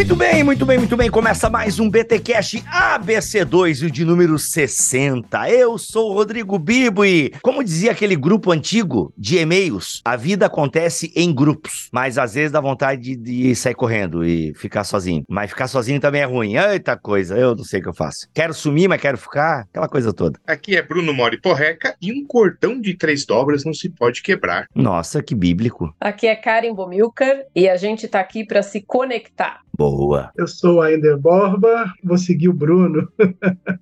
Muito bem, muito bem, muito bem. Começa mais um BTcast ABC2, o de número 60. Eu sou o Rodrigo Bibo e, como dizia aquele grupo antigo de e-mails, a vida acontece em grupos, mas às vezes dá vontade de, de sair correndo e ficar sozinho. Mas ficar sozinho também é ruim. Eita coisa, eu não sei o que eu faço. Quero sumir, mas quero ficar, aquela coisa toda. Aqui é Bruno Mori Porreca e um cordão de três dobras não se pode quebrar. Nossa, que bíblico. Aqui é Karen Bomilcar e a gente tá aqui para se conectar. Boa. Eu sou a Ender Borba, vou seguir o Bruno.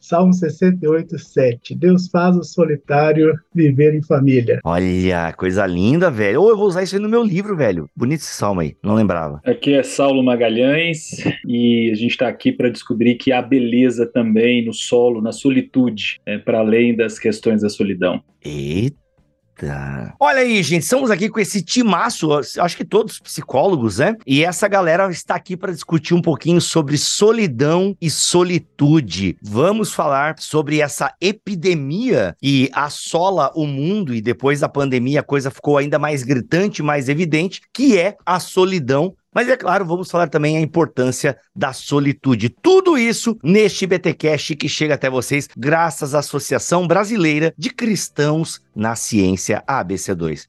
Salmo 68, 7. Deus faz o solitário viver em família. Olha, coisa linda, velho. Ou eu vou usar isso aí no meu livro, velho. Bonito esse salmo aí, não lembrava. Aqui é Saulo Magalhães e a gente está aqui para descobrir que há beleza também no solo, na solitude, né, para além das questões da solidão. Eita. Olha aí, gente, estamos aqui com esse timaço, acho que todos psicólogos, né? E essa galera está aqui para discutir um pouquinho sobre solidão e solitude. Vamos falar sobre essa epidemia que assola o mundo e depois da pandemia a coisa ficou ainda mais gritante, mais evidente, que é a solidão mas é claro, vamos falar também a importância da solitude. Tudo isso neste BTcast que chega até vocês graças à Associação Brasileira de Cristãos na Ciência ABC2.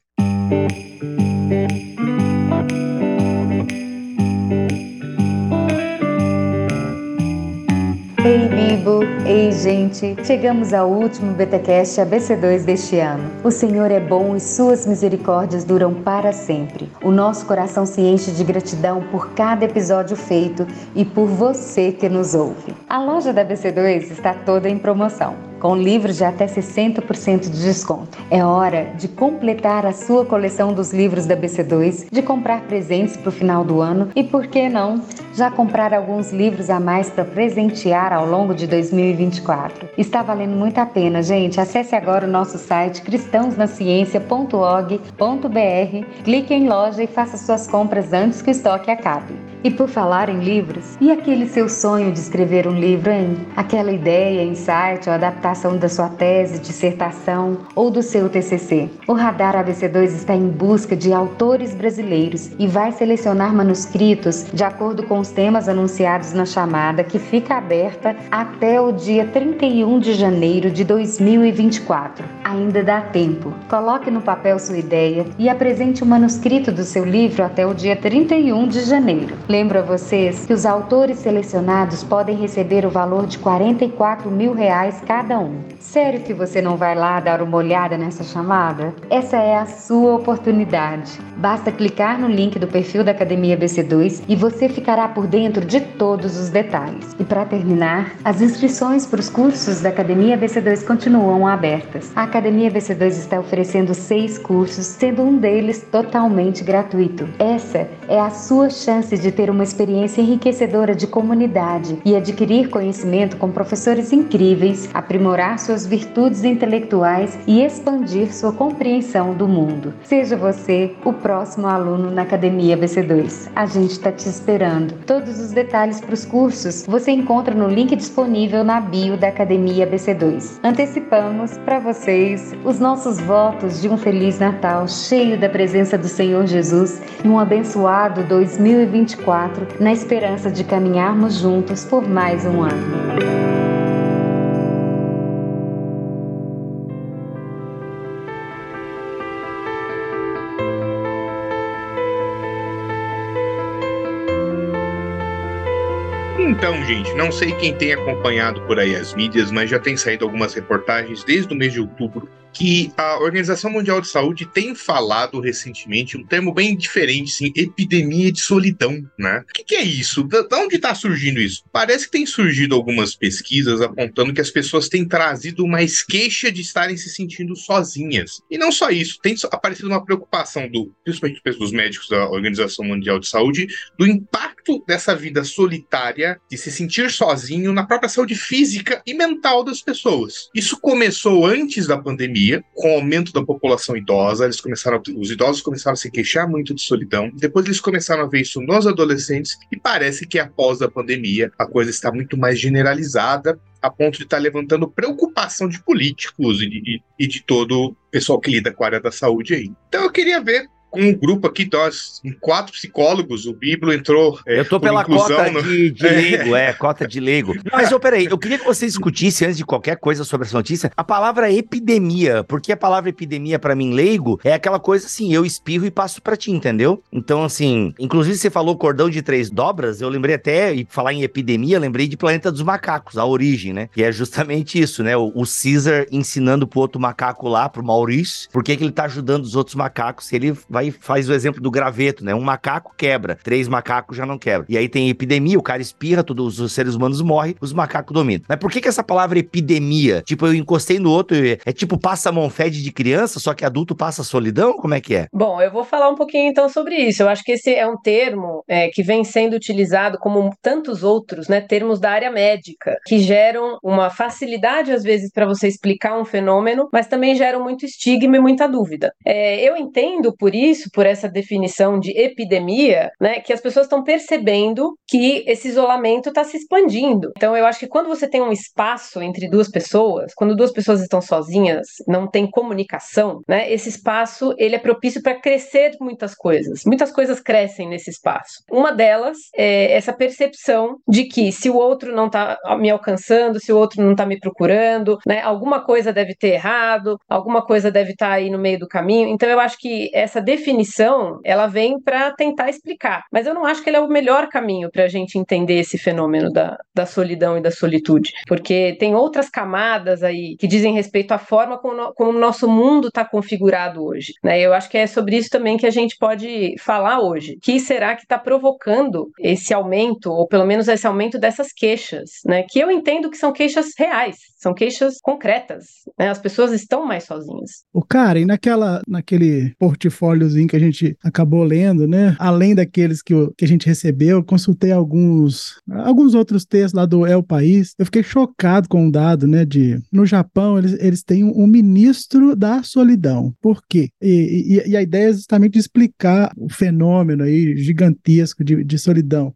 Ei, Bibo! Ei, gente! Chegamos ao último BTcast ABC2 deste ano. O Senhor é bom e suas misericórdias duram para sempre. O nosso coração se enche de gratidão por cada episódio feito e por você que nos ouve. A loja da ABC2 está toda em promoção com livros de até 60% de desconto. É hora de completar a sua coleção dos livros da BC2, de comprar presentes para o final do ano e, por que não, já comprar alguns livros a mais para presentear ao longo de 2024. Está valendo muito a pena, gente. Acesse agora o nosso site cristãosnaciencia.org.br, clique em loja e faça suas compras antes que o estoque acabe. E por falar em livros, e aquele seu sonho de escrever um livro, hein? Aquela ideia, insight ou adaptação da sua tese, dissertação ou do seu TCC? O Radar ABC2 está em busca de autores brasileiros e vai selecionar manuscritos de acordo com os temas anunciados na chamada que fica aberta até o dia 31 de janeiro de 2024. Ainda dá tempo. Coloque no papel sua ideia e apresente o manuscrito do seu livro até o dia 31 de janeiro. Lembro a vocês que os autores selecionados podem receber o valor de 44 mil reais cada um. Sério que você não vai lá dar uma olhada nessa chamada? Essa é a sua oportunidade. Basta clicar no link do perfil da Academia BC2 e você ficará por dentro de todos os detalhes. E para terminar, as inscrições para os cursos da Academia BC2 continuam abertas. A Academia BC2 está oferecendo seis cursos, sendo um deles totalmente gratuito. Essa é a sua chance de ter uma experiência enriquecedora de comunidade e adquirir conhecimento com professores incríveis, aprimorar suas virtudes intelectuais e expandir sua compreensão do mundo. Seja você o próximo aluno na Academia BC2. A gente está te esperando. Todos os detalhes para os cursos você encontra no link disponível na bio da Academia BC2. Antecipamos para vocês os nossos votos de um Feliz Natal cheio da presença do Senhor Jesus e um abençoado 2024 na esperança de caminharmos juntos por mais um ano. Então, gente, não sei quem tem acompanhado por aí as mídias, mas já tem saído algumas reportagens desde o mês de outubro que a Organização Mundial de Saúde tem falado recentemente um termo bem diferente, sim, epidemia de solidão, né? O que, que é isso? Da onde está surgindo isso? Parece que tem surgido algumas pesquisas apontando que as pessoas têm trazido mais queixa de estarem se sentindo sozinhas. E não só isso, tem aparecido uma preocupação do, principalmente dos médicos da Organização Mundial de Saúde, do impacto dessa vida solitária, de se sentir sozinho na própria saúde física e mental das pessoas. Isso começou antes da pandemia com o aumento da população idosa, eles começaram, os idosos começaram a se queixar muito de solidão. Depois eles começaram a ver isso nos adolescentes e parece que após a pandemia a coisa está muito mais generalizada a ponto de estar tá levantando preocupação de políticos e de, e de todo o pessoal que lida com a área da saúde aí. Então eu queria ver com um grupo aqui, nós, em quatro psicólogos, o Bíblia entrou. É, eu tô pela cota no... de, de leigo, é, cota de leigo. Mas, ô, peraí, eu queria que você discutisse, antes de qualquer coisa sobre essa notícia, a palavra epidemia, porque a palavra epidemia, para mim, leigo, é aquela coisa assim, eu espirro e passo para ti, entendeu? Então, assim, inclusive você falou cordão de três dobras, eu lembrei até, e falar em epidemia, lembrei de Planeta dos Macacos, a origem, né? Que é justamente isso, né? O, o Caesar ensinando pro outro macaco lá, pro Maurício, por que ele tá ajudando os outros macacos, se ele vai vai faz o exemplo do graveto, né? Um macaco quebra, três macacos já não quebra. E aí tem epidemia, o cara espirra, todos os seres humanos morrem, os macacos dominam. Mas por que que essa palavra epidemia? Tipo, eu encostei no outro, é tipo passa mão fede de criança, só que adulto passa solidão? Como é que é? Bom, eu vou falar um pouquinho então sobre isso. Eu acho que esse é um termo é, que vem sendo utilizado como tantos outros, né? Termos da área médica, que geram uma facilidade às vezes para você explicar um fenômeno, mas também geram muito estigma e muita dúvida. É, eu entendo por isso isso, por essa definição de epidemia, né, que as pessoas estão percebendo que esse isolamento está se expandindo. Então, eu acho que quando você tem um espaço entre duas pessoas, quando duas pessoas estão sozinhas, não tem comunicação, né, esse espaço ele é propício para crescer muitas coisas. Muitas coisas crescem nesse espaço. Uma delas é essa percepção de que se o outro não está me alcançando, se o outro não está me procurando, né, alguma coisa deve ter errado, alguma coisa deve estar tá aí no meio do caminho. Então, eu acho que essa definição definição, ela vem para tentar explicar. Mas eu não acho que ele é o melhor caminho para a gente entender esse fenômeno da, da solidão e da solitude. Porque tem outras camadas aí que dizem respeito à forma como, como o nosso mundo está configurado hoje. Né? Eu acho que é sobre isso também que a gente pode falar hoje. Que será que está provocando esse aumento, ou pelo menos esse aumento dessas queixas, né? Que eu entendo que são queixas reais, são queixas concretas. Né? As pessoas estão mais sozinhas. O cara, e naquela, naquele portfóliozinho que a gente acabou lendo, né? Além daqueles que, que a gente recebeu, consultei alguns, alguns outros textos lá do El País. Eu fiquei chocado com um dado, né? De no Japão eles, eles têm um, ministro da solidão. Por quê? E, e, e, a ideia é justamente explicar o fenômeno aí gigantesco de, de solidão.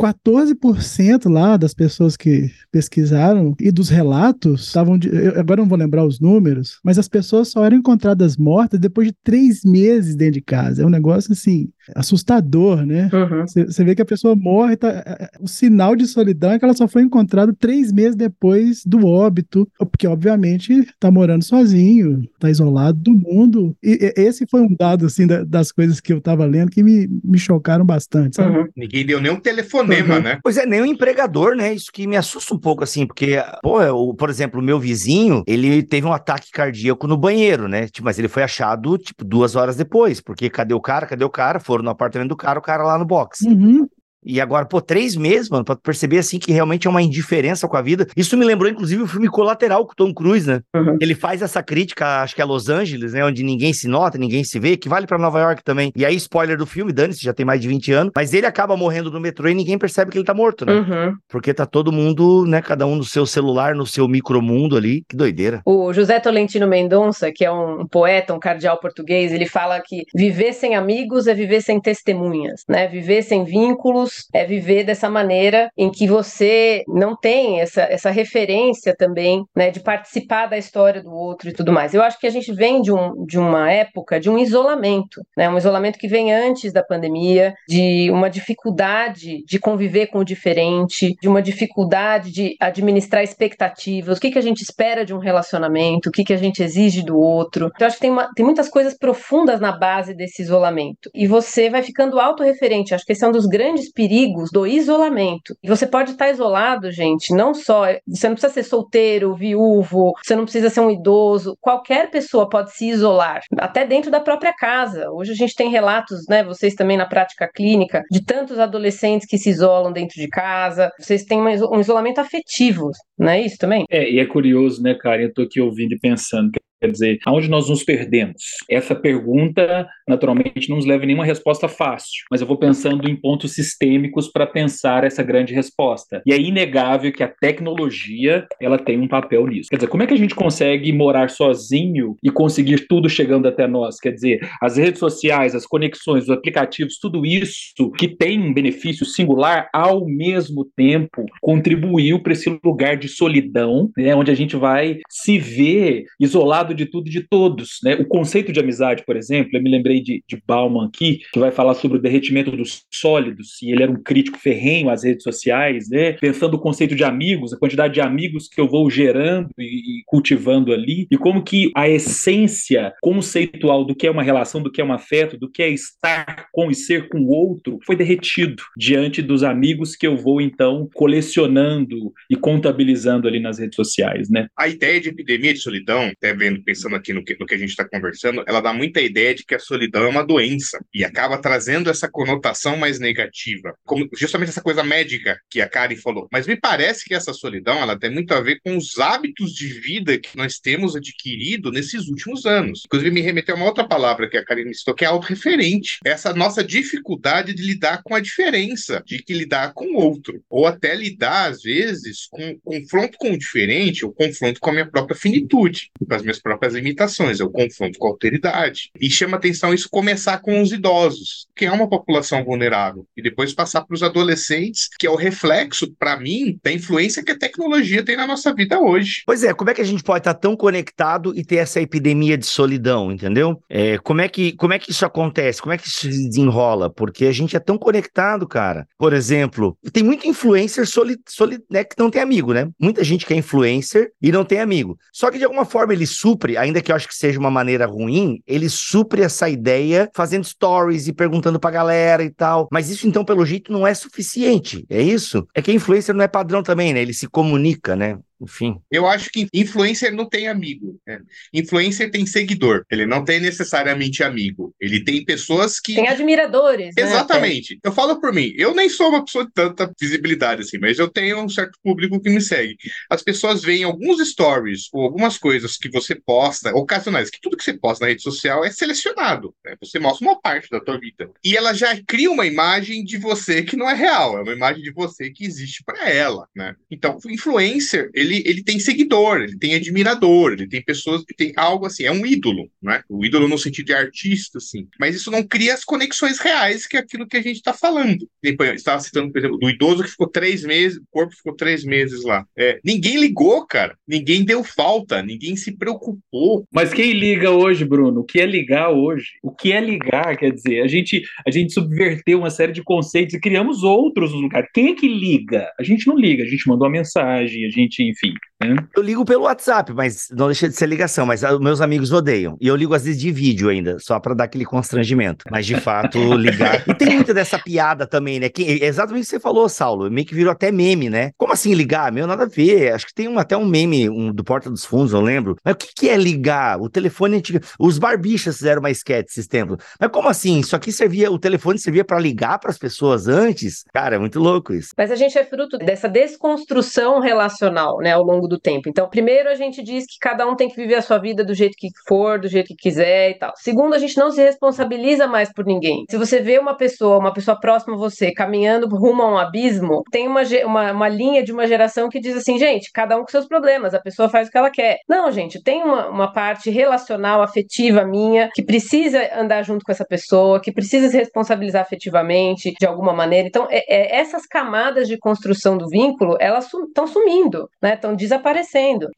14% lá das pessoas que pesquisaram e dos relatos estavam. agora não vou lembrar os números, mas as pessoas só eram encontradas mortas depois de três meses dentro de casa. É um negócio assim, assustador, né? Você uhum. vê que a pessoa morre, tá, é, é, o sinal de solidão é que ela só foi encontrada três meses depois do óbito, porque obviamente tá morando sozinho, tá isolado do mundo. E, e esse foi um dado assim da, das coisas que eu tava lendo que me, me chocaram bastante, sabe? Uhum. Ninguém deu nem um telefonema, uhum. né? Pois é, nem um empregador, né? Isso que me assusta um pouco assim, porque, pô, eu, por exemplo, o meu vizinho, ele teve um ataque cardíaco no banheiro, né? Tipo, mas ele foi achado, tipo, duas horas depois, porque cadê o cara? Cadê o cara? Foram no apartamento do cara, o cara lá no box. Uhum. E agora, pô, três meses, mano, pra perceber assim que realmente é uma indiferença com a vida. Isso me lembrou, inclusive, o filme Colateral com o Tom Cruise, né? Uhum. Ele faz essa crítica, acho que é Los Angeles, né? Onde ninguém se nota, ninguém se vê, que vale para Nova York também. E aí, spoiler do filme, dane-se, já tem mais de 20 anos, mas ele acaba morrendo no metrô e ninguém percebe que ele tá morto, né? Uhum. Porque tá todo mundo, né? Cada um no seu celular, no seu micromundo ali. Que doideira. O José Tolentino Mendonça, que é um poeta, um cardeal português, ele fala que viver sem amigos é viver sem testemunhas, né? Viver sem vínculos é viver dessa maneira em que você não tem essa, essa referência também, né, de participar da história do outro e tudo mais. Eu acho que a gente vem de, um, de uma época de um isolamento, né, um isolamento que vem antes da pandemia, de uma dificuldade de conviver com o diferente, de uma dificuldade de administrar expectativas, o que, que a gente espera de um relacionamento, o que, que a gente exige do outro. Então, acho que tem, uma, tem muitas coisas profundas na base desse isolamento. E você vai ficando autorreferente. Acho que esse é um dos grandes perigos do isolamento. E você pode estar isolado, gente, não só. Você não precisa ser solteiro, viúvo, você não precisa ser um idoso. Qualquer pessoa pode se isolar, até dentro da própria casa. Hoje a gente tem relatos, né? Vocês também na prática clínica, de tantos adolescentes que se isolam dentro de casa. Vocês têm um isolamento afetivo, não é isso também? É, e é curioso, né, cara? Eu tô aqui ouvindo e pensando Quer dizer, aonde nós nos perdemos? Essa pergunta, naturalmente, não nos leva a nenhuma resposta fácil, mas eu vou pensando em pontos sistêmicos para pensar essa grande resposta. E é inegável que a tecnologia ela tem um papel nisso. Quer dizer, como é que a gente consegue morar sozinho e conseguir tudo chegando até nós? Quer dizer, as redes sociais, as conexões, os aplicativos, tudo isso que tem um benefício singular, ao mesmo tempo contribuiu para esse lugar de solidão, né, onde a gente vai se ver isolado de tudo e de todos. Né? O conceito de amizade, por exemplo, eu me lembrei de, de Bauman aqui, que vai falar sobre o derretimento dos sólidos, e ele era um crítico ferrenho às redes sociais, né? pensando o conceito de amigos, a quantidade de amigos que eu vou gerando e, e cultivando ali, e como que a essência conceitual do que é uma relação, do que é um afeto, do que é estar com e ser com o outro, foi derretido diante dos amigos que eu vou, então, colecionando e contabilizando ali nas redes sociais, né? A ideia de epidemia de solidão, até vendo, pensando aqui no que, no que a gente está conversando, ela dá muita ideia de que a solidão é uma doença e acaba trazendo essa conotação mais negativa, como justamente essa coisa médica que a Karen falou. Mas me parece que essa solidão, ela tem muito a ver com os hábitos de vida que nós temos adquirido nesses últimos anos. Inclusive, me remeteu a uma outra palavra que a Karen citou, que é autorreferente. Essa nossa dificuldade de lidar com a diferença, de que lidar com o outro, ou até lidar, às vezes, com confronto com o diferente, ou confronto com a minha própria finitude, com as minhas próprias limitações, ou confronto com a alteridade. E chama atenção isso começar com os idosos, que é uma população vulnerável, e depois passar para os adolescentes, que é o reflexo, para mim, da influência que a tecnologia tem na nossa vida hoje. Pois é, como é que a gente pode estar tão conectado e ter essa epidemia de solidão, entendeu? É, como, é que, como é que isso acontece? Como é que isso se desenrola? Porque a gente é tão conectado, cara. Por exemplo, tem muito influencer soli, soli, né, que não tem amigo, né? Muita gente que é influencer e não tem amigo. Só que de alguma forma ele supre, ainda que eu acho que seja uma maneira ruim, ele supre essa ideia fazendo stories e perguntando pra galera e tal. Mas isso então, pelo jeito, não é suficiente. É isso? É que influencer não é padrão também, né? Ele se comunica, né? Enfim. Eu acho que influencer não tem amigo. Né? Influencer tem seguidor. Ele não tem necessariamente amigo. Ele tem pessoas que. Tem admiradores. Né? Exatamente. Né? Eu falo por mim. Eu nem sou uma pessoa de tanta visibilidade assim, mas eu tenho um certo público que me segue. As pessoas veem alguns stories ou algumas coisas que você posta, ocasionais, que tudo que você posta na rede social é selecionado. Né? Você mostra uma parte da tua vida. E ela já cria uma imagem de você que não é real. É uma imagem de você que existe para ela. Né? Então, o influencer, ele ele, ele tem seguidor, ele tem admirador, ele tem pessoas que tem algo assim, é um ídolo, né? O ídolo no sentido de artista, assim. Mas isso não cria as conexões reais que é aquilo que a gente está falando. Depois, estava citando, por exemplo, do idoso que ficou três meses, o corpo ficou três meses lá. É, ninguém ligou, cara. Ninguém deu falta, ninguém se preocupou. Mas quem liga hoje, Bruno? O que é ligar hoje? O que é ligar, quer dizer, a gente, a gente subverteu uma série de conceitos e criamos outros no lugar. Quem é que liga? A gente não liga, a gente mandou uma mensagem, a gente, enfim, enfim. Né? Eu ligo pelo WhatsApp, mas não deixa de ser ligação, mas ah, meus amigos odeiam. E eu ligo às vezes de vídeo ainda, só para dar aquele constrangimento. Mas de fato, ligar. E tem muita dessa piada também, né? Que, exatamente o que você falou, Saulo. Meio que virou até meme, né? Como assim ligar? Meu, nada a ver. Acho que tem um, até um meme um, do Porta dos Fundos, eu lembro. Mas o que, que é ligar? O telefone antigo. Os barbichas fizeram uma sketch esses tempos. Mas como assim? Isso aqui servia, o telefone servia para ligar para as pessoas antes? Cara, é muito louco isso. Mas a gente é fruto dessa desconstrução relacional, né, ao longo do tempo. Então, primeiro a gente diz que cada um tem que viver a sua vida do jeito que for, do jeito que quiser e tal. Segundo, a gente não se responsabiliza mais por ninguém. Se você vê uma pessoa, uma pessoa próxima a você, caminhando rumo a um abismo, tem uma, uma, uma linha de uma geração que diz assim, gente, cada um com seus problemas, a pessoa faz o que ela quer. Não, gente, tem uma, uma parte relacional, afetiva minha, que precisa andar junto com essa pessoa, que precisa se responsabilizar afetivamente, de alguma maneira. Então, é, é, essas camadas de construção do vínculo, elas estão su sumindo, né? Estão desaparecendo.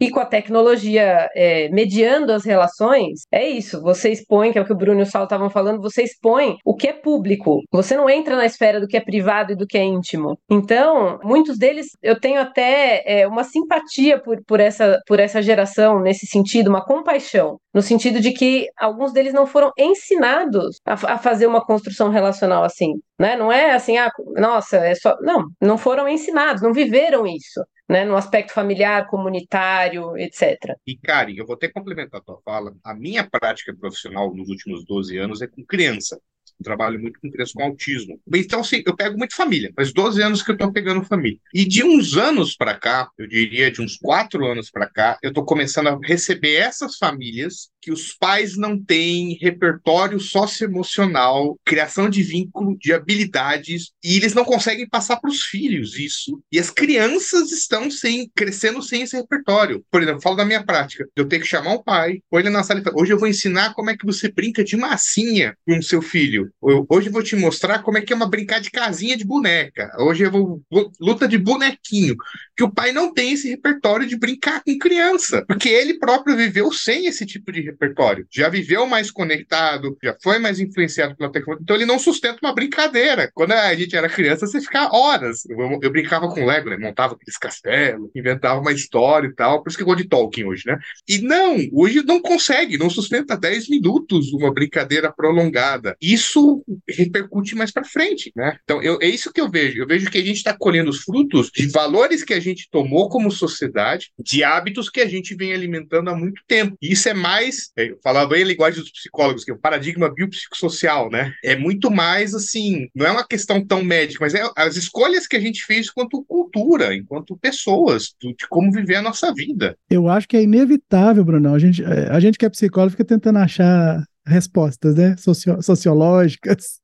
E com a tecnologia é, mediando as relações, é isso. Você expõe, que é o que o Bruno e o Saulo estavam falando, você expõe o que é público. Você não entra na esfera do que é privado e do que é íntimo. Então, muitos deles, eu tenho até é, uma simpatia por, por, essa, por essa geração, nesse sentido, uma compaixão. No sentido de que alguns deles não foram ensinados a, a fazer uma construção relacional assim. Né? Não é assim, ah, nossa, é só. Não, não foram ensinados, não viveram isso né, no aspecto familiar, comunitário, etc. E, Karen, eu vou até complementar a tua fala. A minha prática profissional nos últimos 12 anos é com criança trabalho muito com crianças com autismo. Então, assim, eu pego muito família, faz 12 anos que eu tô pegando família. E de uns anos para cá, eu diria de uns quatro anos para cá, eu tô começando a receber essas famílias que os pais não têm repertório socioemocional, criação de vínculo, de habilidades, e eles não conseguem passar para os filhos isso. E as crianças estão sem, crescendo sem esse repertório. Por exemplo, falo da minha prática. Eu tenho que chamar o pai, ou ele na sala e falar, hoje eu vou ensinar como é que você brinca de massinha com seu filho. Hoje eu vou te mostrar como é que é uma brincar de casinha de boneca. Hoje eu vou, vou luta de bonequinho. Que o pai não tem esse repertório de brincar com criança, porque ele próprio viveu sem esse tipo de repertório. Já viveu mais conectado, já foi mais influenciado pela tecnologia. Então ele não sustenta uma brincadeira. Quando a gente era criança, você ficava horas. Eu, eu brincava com Lego, né? Montava aqueles castelos, inventava uma história e tal. Por isso que eu gosto de Tolkien hoje, né? E não, hoje não consegue, não sustenta 10 minutos uma brincadeira prolongada. Isso repercute mais para frente, né? Então eu, é isso que eu vejo. Eu vejo que a gente está colhendo os frutos de valores que a gente tomou como sociedade, de hábitos que a gente vem alimentando há muito tempo. E isso é mais é, falava em linguagem dos psicólogos, que é o paradigma biopsicossocial, né? É muito mais assim, não é uma questão tão médica, mas é as escolhas que a gente fez enquanto cultura, enquanto pessoas, de como viver a nossa vida. Eu acho que é inevitável, Bruno. A gente, é, a gente que é psicólogo fica tentando achar respostas, né? Socio sociológicas,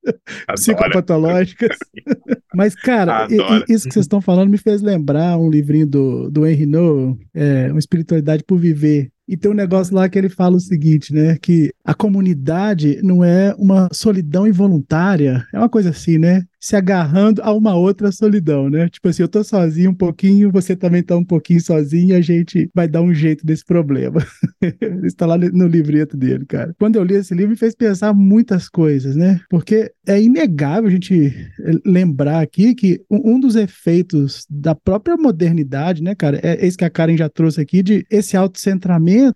psicopatológicas. Mas, cara, isso que vocês estão falando me fez lembrar um livrinho do, do Henry No, é, Uma Espiritualidade por Viver, e tem um negócio lá que ele fala o seguinte, né? Que a comunidade não é uma solidão involuntária, é uma coisa assim, né? Se agarrando a uma outra solidão, né? Tipo assim, eu tô sozinho um pouquinho, você também tá um pouquinho sozinho e a gente vai dar um jeito desse problema. Está lá no livreto dele, cara. Quando eu li esse livro, me fez pensar muitas coisas, né? Porque é inegável a gente lembrar aqui que um dos efeitos da própria modernidade, né, cara, é esse que a Karen já trouxe aqui, de esse autocentramento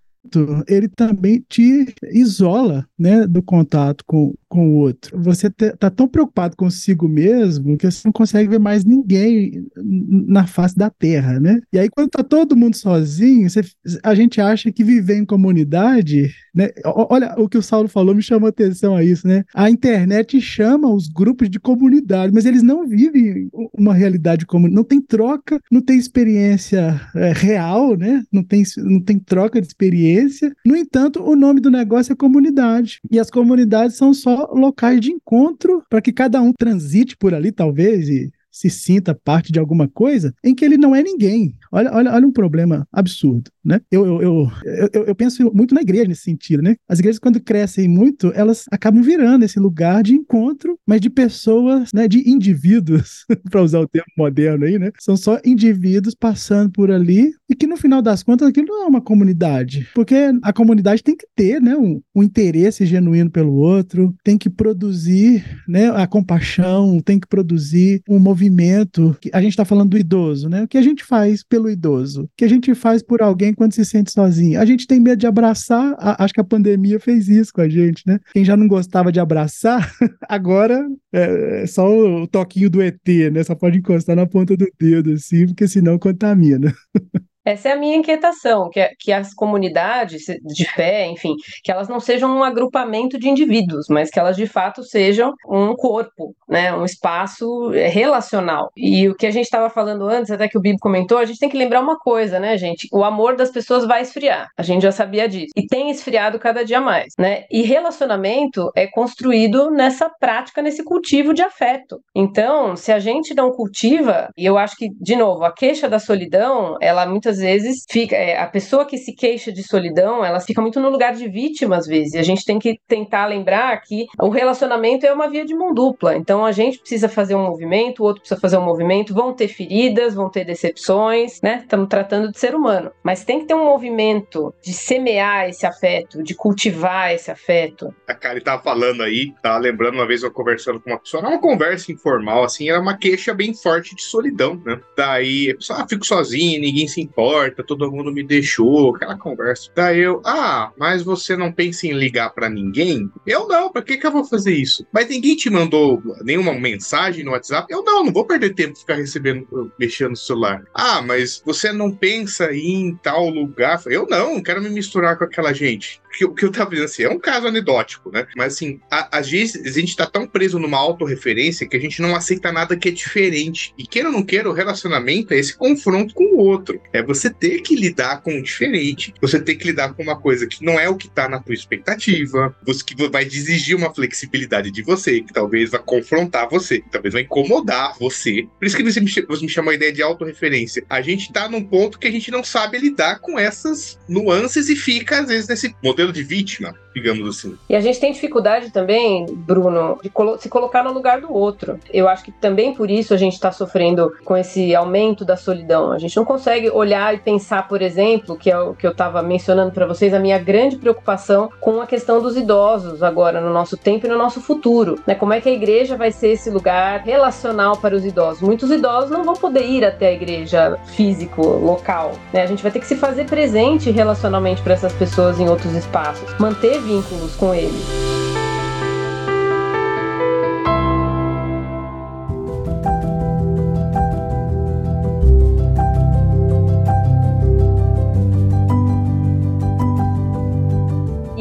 ele também te isola, né, do contato com, com o outro. Você está tão preocupado consigo mesmo que você não consegue ver mais ninguém na face da Terra, né? E aí quando tá todo mundo sozinho, você, a gente acha que viver em comunidade, né? Olha o que o Saulo falou me chamou atenção a isso, né? A internet chama os grupos de comunidade, mas eles não vivem uma realidade comum, não tem troca, não tem experiência é, real, né? Não tem, não tem troca de experiência. No entanto, o nome do negócio é comunidade. E as comunidades são só locais de encontro para que cada um transite por ali, talvez, e se sinta parte de alguma coisa em que ele não é ninguém. Olha, olha, olha um problema absurdo, né? Eu, eu, eu, eu, eu penso muito na igreja nesse sentido, né? As igrejas, quando crescem muito, elas acabam virando esse lugar de encontro, mas de pessoas, né? De indivíduos, para usar o termo moderno aí, né? São só indivíduos passando por ali e que no final das contas aquilo não é uma comunidade, porque a comunidade tem que ter, né? Um, um interesse genuíno pelo outro, tem que produzir, né? A compaixão, tem que produzir um movimento. A gente está falando do idoso, né? O que a gente faz pelo pelo idoso? O que a gente faz por alguém quando se sente sozinho? A gente tem medo de abraçar, a, acho que a pandemia fez isso com a gente, né? Quem já não gostava de abraçar, agora é, é só o toquinho do ET, né? Só pode encostar na ponta do dedo, assim, porque senão contamina. Essa é a minha inquietação, que, que as comunidades de fé, enfim, que elas não sejam um agrupamento de indivíduos, mas que elas de fato sejam um corpo, né, um espaço é, relacional. E o que a gente estava falando antes, até que o Bibo comentou, a gente tem que lembrar uma coisa, né, gente? O amor das pessoas vai esfriar. A gente já sabia disso. E tem esfriado cada dia mais, né? E relacionamento é construído nessa prática, nesse cultivo de afeto. Então, se a gente não cultiva, e eu acho que, de novo, a queixa da solidão, ela muitas muitas vezes fica é, a pessoa que se queixa de solidão, ela fica muito no lugar de vítima às vezes. E a gente tem que tentar lembrar que o relacionamento é uma via de mão dupla. Então a gente precisa fazer um movimento, o outro precisa fazer um movimento, vão ter feridas, vão ter decepções, né? Estamos tratando de ser humano, mas tem que ter um movimento de semear esse afeto, de cultivar esse afeto. A Kari tava falando aí, tava lembrando uma vez eu conversando com uma pessoa, uma conversa informal assim, era uma queixa bem forte de solidão, né? Daí a pessoa, ah, fico sozinha, ninguém se importa importa, todo mundo me deixou, aquela conversa. Daí eu, ah, mas você não pensa em ligar para ninguém? Eu não, pra que que eu vou fazer isso? Mas ninguém te mandou nenhuma mensagem no WhatsApp? Eu não, não vou perder tempo ficar recebendo, mexendo no celular. Ah, mas você não pensa em tal lugar? Eu não, não quero me misturar com aquela gente. Que, que eu tava dizendo assim, é um caso anedótico, né? Mas assim, às vezes a gente tá tão preso numa autorreferência que a gente não aceita nada que é diferente. E queira ou não queira, o relacionamento é esse confronto com o outro. É você ter que lidar com o diferente, você ter que lidar com uma coisa que não é o que tá na tua expectativa, você que vai exigir uma flexibilidade de você, que talvez vai confrontar você, que talvez vai incomodar você. Por isso que você me, você me chamou a ideia de autorreferência. A gente tá num ponto que a gente não sabe lidar com essas nuances e fica, às vezes, nesse modelo de vítima digamos assim. E a gente tem dificuldade também, Bruno, de colo se colocar no lugar do outro. Eu acho que também por isso a gente está sofrendo com esse aumento da solidão. A gente não consegue olhar e pensar, por exemplo, que é o que eu estava mencionando para vocês, a minha grande preocupação com a questão dos idosos agora no nosso tempo e no nosso futuro. Né? Como é que a igreja vai ser esse lugar relacional para os idosos? Muitos idosos não vão poder ir até a igreja físico, local. Né? A gente vai ter que se fazer presente relacionalmente para essas pessoas em outros espaços. Manter vínculos com ele.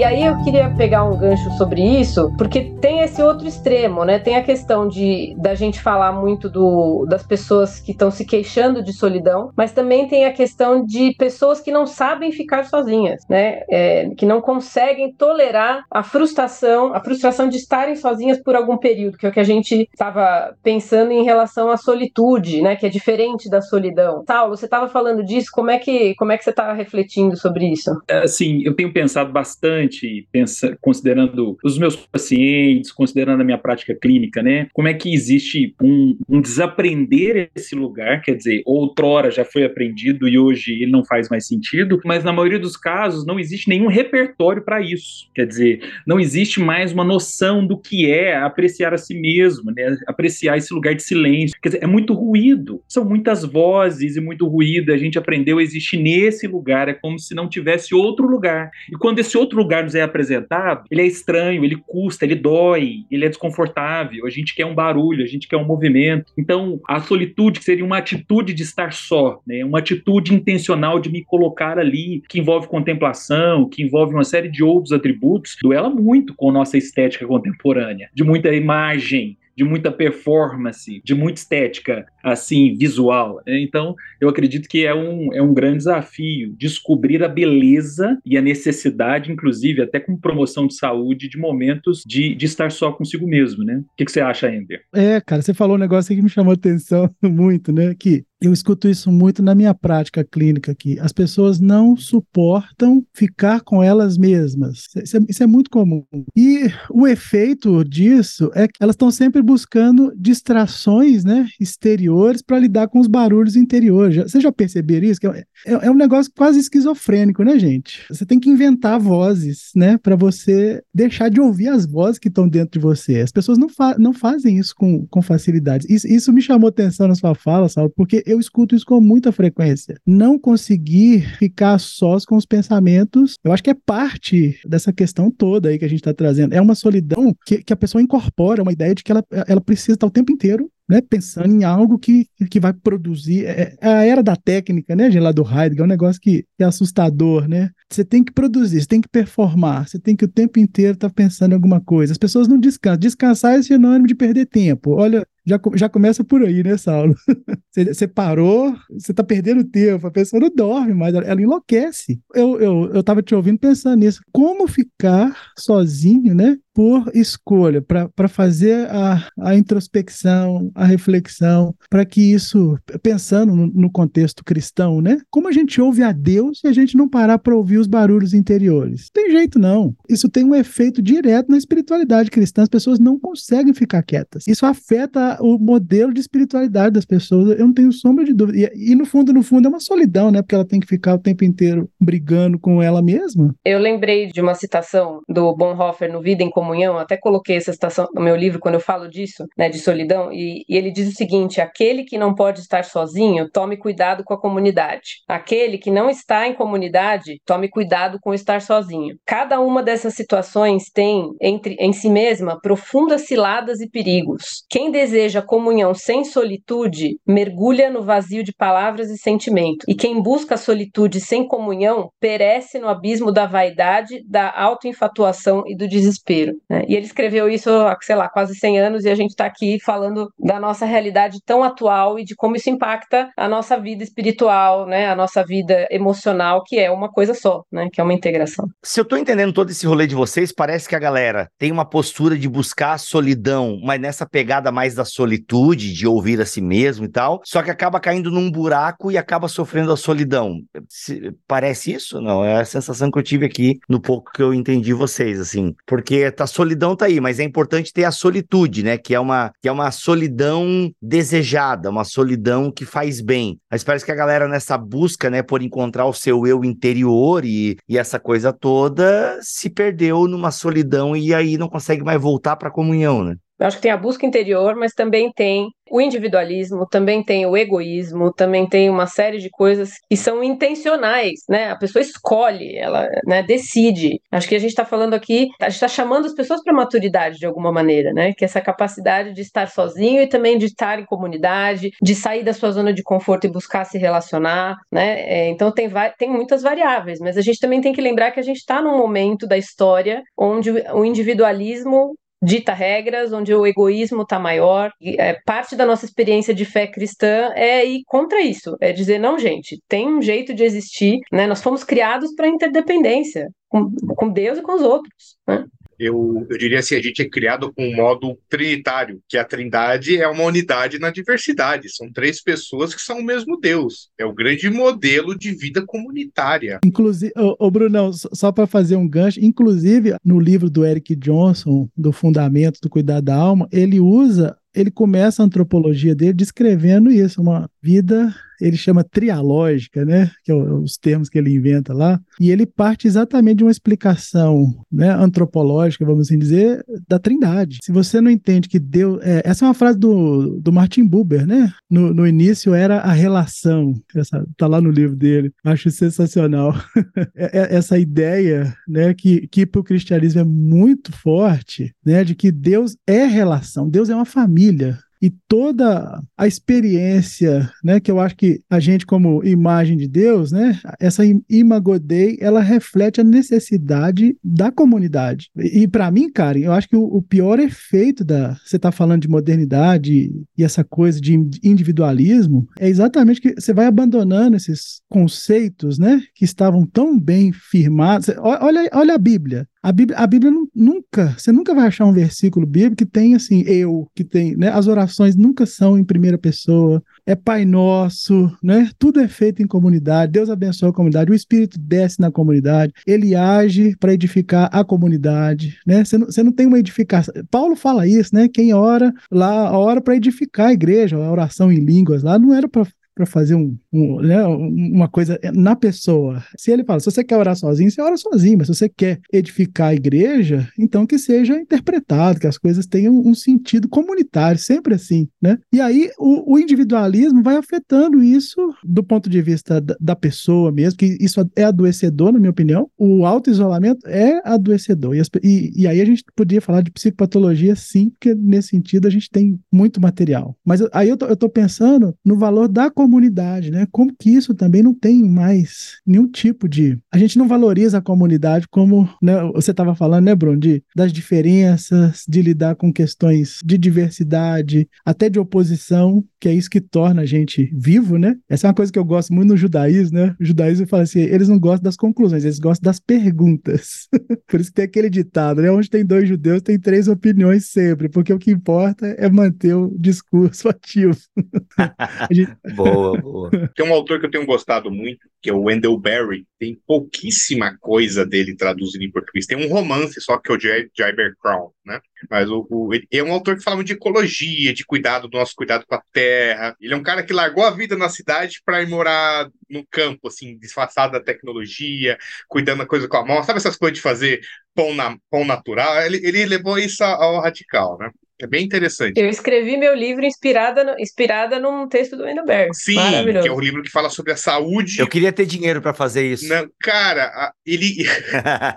E aí eu queria pegar um gancho sobre isso, porque tem esse outro extremo, né? Tem a questão de da gente falar muito do, das pessoas que estão se queixando de solidão, mas também tem a questão de pessoas que não sabem ficar sozinhas, né? É, que não conseguem tolerar a frustração, a frustração de estarem sozinhas por algum período, que é o que a gente estava pensando em relação à solitude, né? Que é diferente da solidão. Saulo, você estava falando disso, como é que como é que você está refletindo sobre isso? É, assim, eu tenho pensado bastante pensa, considerando os meus pacientes, considerando a minha prática clínica, né? Como é que existe um, um desaprender esse lugar, quer dizer, outrora já foi aprendido e hoje ele não faz mais sentido, mas na maioria dos casos não existe nenhum repertório para isso. Quer dizer, não existe mais uma noção do que é apreciar a si mesmo, né? Apreciar esse lugar de silêncio. Quer dizer, é muito ruído, são muitas vozes e muito ruído. A gente aprendeu a existir nesse lugar, é como se não tivesse outro lugar. E quando esse outro lugar nos é apresentado, ele é estranho, ele custa, ele dói, ele é desconfortável. A gente quer um barulho, a gente quer um movimento. Então, a solitude que seria uma atitude de estar só, né? Uma atitude intencional de me colocar ali, que envolve contemplação, que envolve uma série de outros atributos, duela muito com a nossa estética contemporânea, de muita imagem, de muita performance, de muita estética assim visual. Então, eu acredito que é um, é um grande desafio descobrir a beleza e a necessidade, inclusive até com promoção de saúde, de momentos de, de estar só consigo mesmo, né? O que, que você acha, Ender? É, cara, você falou um negócio que me chamou a atenção muito, né? Que eu escuto isso muito na minha prática clínica aqui. As pessoas não suportam ficar com elas mesmas. Isso é, isso é muito comum. E o efeito disso é que elas estão sempre buscando distrações né, exteriores para lidar com os barulhos interiores. Vocês já perceberam isso? É, é, é, um negócio quase esquizofrênico, né, gente? Você tem que inventar vozes, né, para você deixar de ouvir as vozes que estão dentro de você. As pessoas não, fa não fazem isso com, com facilidade. Isso, isso me chamou atenção na sua fala, Saulo, porque eu escuto isso com muita frequência. Não conseguir ficar sós com os pensamentos, eu acho que é parte dessa questão toda aí que a gente está trazendo. É uma solidão que, que a pessoa incorpora uma ideia de que ela, ela precisa estar o tempo inteiro né, pensando em algo que, que vai produzir. É, é a era da técnica, né, gente, lá do Heidegger, é um negócio que, que, é assustador, né? Você tem que produzir, você tem que performar, você tem que o tempo inteiro estar tá pensando em alguma coisa. As pessoas não descansam. Descansar é sinônimo de perder tempo. Olha, já, já começa por aí, né, Saulo? você, você parou, você está perdendo tempo, a pessoa não dorme mais, ela, ela enlouquece. Eu, eu, eu tava te ouvindo pensando nisso. Como ficar sozinho, né? por escolha, para fazer a, a introspecção, a reflexão, para que isso, pensando no, no, contexto cristão, né? Como a gente ouve a Deus e a gente não parar para ouvir os barulhos interiores? Tem jeito não. Isso tem um efeito direto na espiritualidade cristã. As pessoas não conseguem ficar quietas. Isso afeta o modelo de espiritualidade das pessoas. Eu não tenho sombra de dúvida. E, e no fundo, no fundo, é uma solidão, né? Porque ela tem que ficar o tempo inteiro brigando com ela mesma. Eu lembrei de uma citação do Bonhoeffer no Vida em comunhão, até coloquei essa citação no meu livro quando eu falo disso, né, de solidão, e, e ele diz o seguinte: aquele que não pode estar sozinho, tome cuidado com a comunidade. Aquele que não está em comunidade, tome cuidado com estar sozinho. Cada uma dessas situações tem entre em si mesma profundas ciladas e perigos. Quem deseja comunhão sem solitude mergulha no vazio de palavras e sentimento. E quem busca solitude sem comunhão perece no abismo da vaidade, da autoinfatuação e do desespero. Né? E ele escreveu isso há, sei lá, quase 100 anos e a gente está aqui falando da nossa realidade tão atual e de como isso impacta a nossa vida espiritual, né? a nossa vida emocional, que é uma coisa só, né? que é uma integração. Se eu estou entendendo todo esse rolê de vocês, parece que a galera tem uma postura de buscar solidão, mas nessa pegada mais da solitude, de ouvir a si mesmo e tal, só que acaba caindo num buraco e acaba sofrendo a solidão. Se, parece isso? Não, é a sensação que eu tive aqui no pouco que eu entendi vocês, assim. Porque a solidão tá aí, mas é importante ter a solitude, né? Que é uma, que é uma solidão desejada, uma solidão que faz bem. Mas parece que a galera nessa busca, né, por encontrar o seu eu interior e, e essa coisa toda, se perdeu numa solidão e aí não consegue mais voltar para a comunhão, né? Eu acho que tem a busca interior, mas também tem o individualismo, também tem o egoísmo, também tem uma série de coisas que são intencionais, né? A pessoa escolhe, ela né, decide. Acho que a gente está falando aqui, a gente está chamando as pessoas para maturidade de alguma maneira, né? Que essa capacidade de estar sozinho e também de estar em comunidade, de sair da sua zona de conforto e buscar se relacionar, né? É, então tem, tem muitas variáveis, mas a gente também tem que lembrar que a gente está num momento da história onde o individualismo dita regras, onde o egoísmo está maior. E, é, parte da nossa experiência de fé cristã é ir contra isso, é dizer, não, gente, tem um jeito de existir, né? Nós fomos criados para interdependência com, com Deus e com os outros, né? Eu, eu diria assim, a gente é criado com um modo trinitário, que a trindade é uma unidade na diversidade. São três pessoas que são o mesmo Deus. É o grande modelo de vida comunitária. Inclusive, ô Brunão, só para fazer um gancho, inclusive no livro do Eric Johnson, do Fundamento do Cuidado da Alma, ele usa ele começa a antropologia dele descrevendo isso, uma vida ele chama trialógica, né, que é os termos que ele inventa lá, e ele parte exatamente de uma explicação, né, antropológica, vamos assim dizer, da Trindade. Se você não entende que Deus, é, essa é uma frase do, do Martin Buber, né? No, no início era a relação, essa tá lá no livro dele, acho sensacional. É, é, essa ideia, né, que que para o cristianismo é muito forte, né, de que Deus é relação, Deus é uma família, e toda a experiência, né, que eu acho que a gente como imagem de Deus, né, essa imagodei, ela reflete a necessidade da comunidade. E, e para mim, Karen, eu acho que o, o pior efeito da você tá falando de modernidade e essa coisa de individualismo é exatamente que você vai abandonando esses conceitos, né, que estavam tão bem firmados. Olha, olha a Bíblia. A Bíblia, a Bíblia nunca, você nunca vai achar um versículo bíblico que tem assim, eu, que tem, né? As orações nunca são em primeira pessoa, é Pai Nosso, né? Tudo é feito em comunidade, Deus abençoa a comunidade, o Espírito desce na comunidade, ele age para edificar a comunidade, né? Você não, você não tem uma edificação. Paulo fala isso, né? Quem ora lá, ora para edificar a igreja, a oração em línguas lá, não era para para fazer um, um, né, uma coisa na pessoa. Se ele fala, se você quer orar sozinho, você ora sozinho, mas se você quer edificar a igreja, então que seja interpretado, que as coisas tenham um sentido comunitário, sempre assim, né? E aí o, o individualismo vai afetando isso do ponto de vista da, da, pessoa mesmo, que isso é adoecedor, na minha opinião. O auto-isolamento é adoecedor. E, as, e, e aí a gente podia falar de psicopatologia, sim, porque nesse sentido a gente tem muito material. Mas aí eu tô, eu tô pensando no valor da comunidade, né? Como que isso também não tem mais nenhum tipo de. A gente não valoriza a comunidade como né, você estava falando, né, Bruno? De, das diferenças, de lidar com questões de diversidade, até de oposição, que é isso que torna a gente vivo, né? Essa é uma coisa que eu gosto muito no judaísmo, né? O judaísmo fala assim: eles não gostam das conclusões, eles gostam das perguntas. Por isso que tem aquele ditado, né? Onde tem dois judeus, tem três opiniões sempre, porque o que importa é manter o discurso ativo. gente... Boa. Boa, boa. Tem um autor que eu tenho gostado muito, que é o Wendell Berry. Tem pouquíssima coisa dele traduzido em português. Tem um romance só que é o Jaiber Crown, né? Mas o, o, ele é um autor que fala muito de ecologia, de cuidado do nosso cuidado com a terra. Ele é um cara que largou a vida na cidade para ir morar no campo, assim, disfarçado da tecnologia, cuidando da coisa com a mão. Sabe essas coisas de fazer pão, na, pão natural? Ele, ele levou isso ao radical, né? É bem interessante. Eu escrevi meu livro inspirada, no, inspirada num texto do Enderberg. Sim, que é o livro que fala sobre a saúde. Eu queria ter dinheiro para fazer isso. Não, cara, a, ele,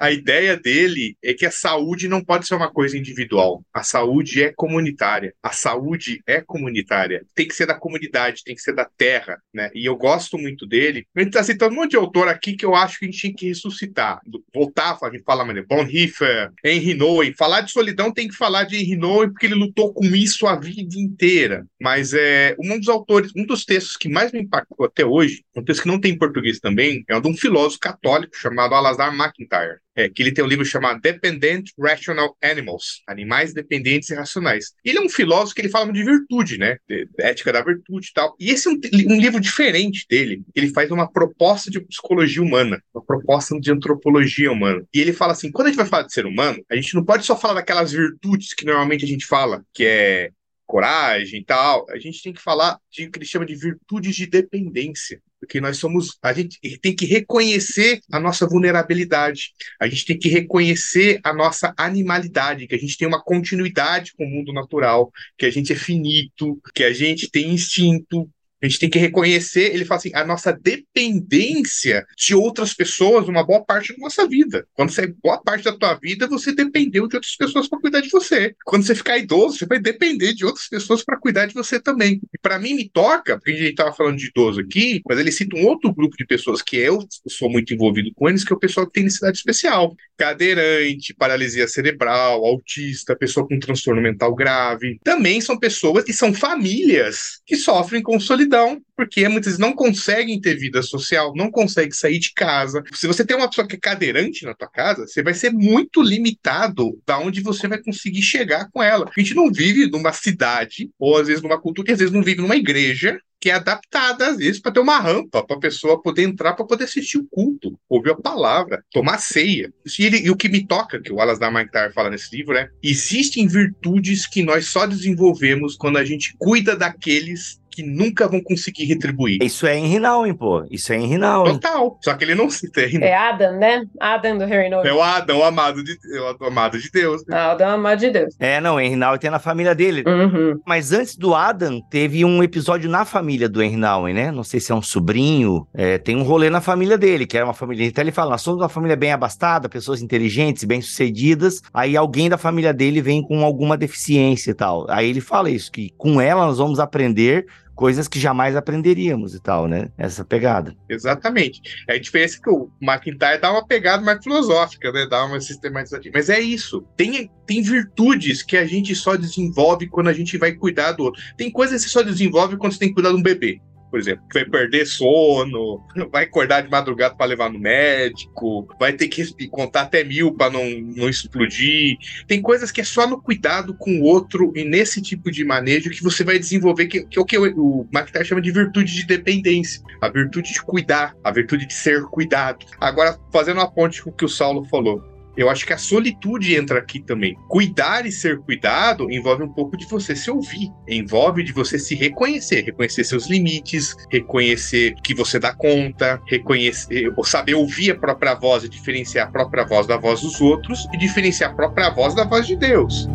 a ideia dele é que a saúde não pode ser uma coisa individual. A saúde é comunitária. A saúde é comunitária. Tem que ser da comunidade, tem que ser da terra, né? E eu gosto muito dele. Ele está citando um monte de autor aqui que eu acho que a gente tinha que ressuscitar. Voltar, a gente fala, mas Bonhoeffer, Henry Noe. Falar de solidão tem que falar de Henry Noe, porque ele ele lutou com isso a vida inteira. Mas é um dos autores, um dos textos que mais me impactou até hoje, um texto que não tem em português também, é um de um filósofo católico chamado Alasdair MacIntyre. É, que ele tem um livro chamado Dependent Rational Animals, Animais Dependentes e Racionais. Ele é um filósofo que ele fala de virtude, né? De, de ética da virtude e tal. E esse é um, um, livro diferente dele. Ele faz uma proposta de psicologia humana, uma proposta de antropologia humana. E ele fala assim: quando a gente vai falar de ser humano, a gente não pode só falar daquelas virtudes que normalmente a gente fala, que é coragem e tal. A gente tem que falar de o que ele chama de virtudes de dependência porque nós somos, a gente tem que reconhecer a nossa vulnerabilidade, a gente tem que reconhecer a nossa animalidade, que a gente tem uma continuidade com o mundo natural, que a gente é finito, que a gente tem instinto, a gente tem que reconhecer, ele fala assim, a nossa dependência de outras pessoas uma boa parte da nossa vida. Quando você boa parte da tua vida, você dependeu de outras pessoas para cuidar de você. Quando você ficar idoso, você vai depender de outras pessoas para cuidar de você também. E para mim me toca, porque a gente estava falando de idoso aqui, mas ele cita um outro grupo de pessoas que eu sou muito envolvido com eles, que é o pessoal que tem necessidade especial. Cadeirante, paralisia cerebral, autista, pessoa com transtorno mental grave. Também são pessoas e são famílias que sofrem com solidão solidão, porque muitas vezes não conseguem ter vida social, não conseguem sair de casa. Se você tem uma pessoa que é cadeirante na tua casa, você vai ser muito limitado da onde você vai conseguir chegar com ela. A gente não vive numa cidade, ou às vezes numa cultura, e às vezes não vive numa igreja, que é adaptada, às vezes, para ter uma rampa, para a pessoa poder entrar, para poder assistir o culto, ouvir a palavra, tomar ceia. E, ele, e o que me toca, que o Wallace da McIntyre fala nesse livro, é: existem virtudes que nós só desenvolvemos quando a gente cuida daqueles que nunca vão conseguir retribuir. Isso é em Rinalwen, pô. Isso é em Rinalwen. Total. Só que ele não cita é É Adam, né? Adam do Harry Nolan. É o Adam, o amado de, o amado de Deus. Né? Adam, amado de Deus. É, não, em Rinalwen tem na família dele. Uhum. Mas antes do Adam, teve um episódio na família do Rinalwen, né? Não sei se é um sobrinho. É, tem um rolê na família dele, que era uma família. Então ele fala: nós somos uma família bem abastada, pessoas inteligentes, bem-sucedidas. Aí alguém da família dele vem com alguma deficiência e tal. Aí ele fala isso, que com ela nós vamos aprender coisas que jamais aprenderíamos e tal, né? Essa pegada. Exatamente. É a diferença que o McIntyre dá uma pegada mais filosófica, né? Dá uma sistematização. Mas é isso. Tem, tem virtudes que a gente só desenvolve quando a gente vai cuidar do outro. Tem coisas que você só desenvolve quando você tem que cuidar de um bebê por exemplo, que vai perder sono, vai acordar de madrugada para levar no médico, vai ter que contar até mil para não, não explodir. Tem coisas que é só no cuidado com o outro e nesse tipo de manejo que você vai desenvolver, que, que é o que o, McTaggart chama de virtude de dependência, a virtude de cuidar, a virtude de ser cuidado. Agora, fazendo uma ponte com o que o Saulo falou, eu acho que a solitude entra aqui também. Cuidar e ser cuidado envolve um pouco de você se ouvir, envolve de você se reconhecer, reconhecer seus limites, reconhecer que você dá conta, reconhecer, ou saber ouvir a própria voz e diferenciar a própria voz da voz dos outros e diferenciar a própria voz da voz de Deus.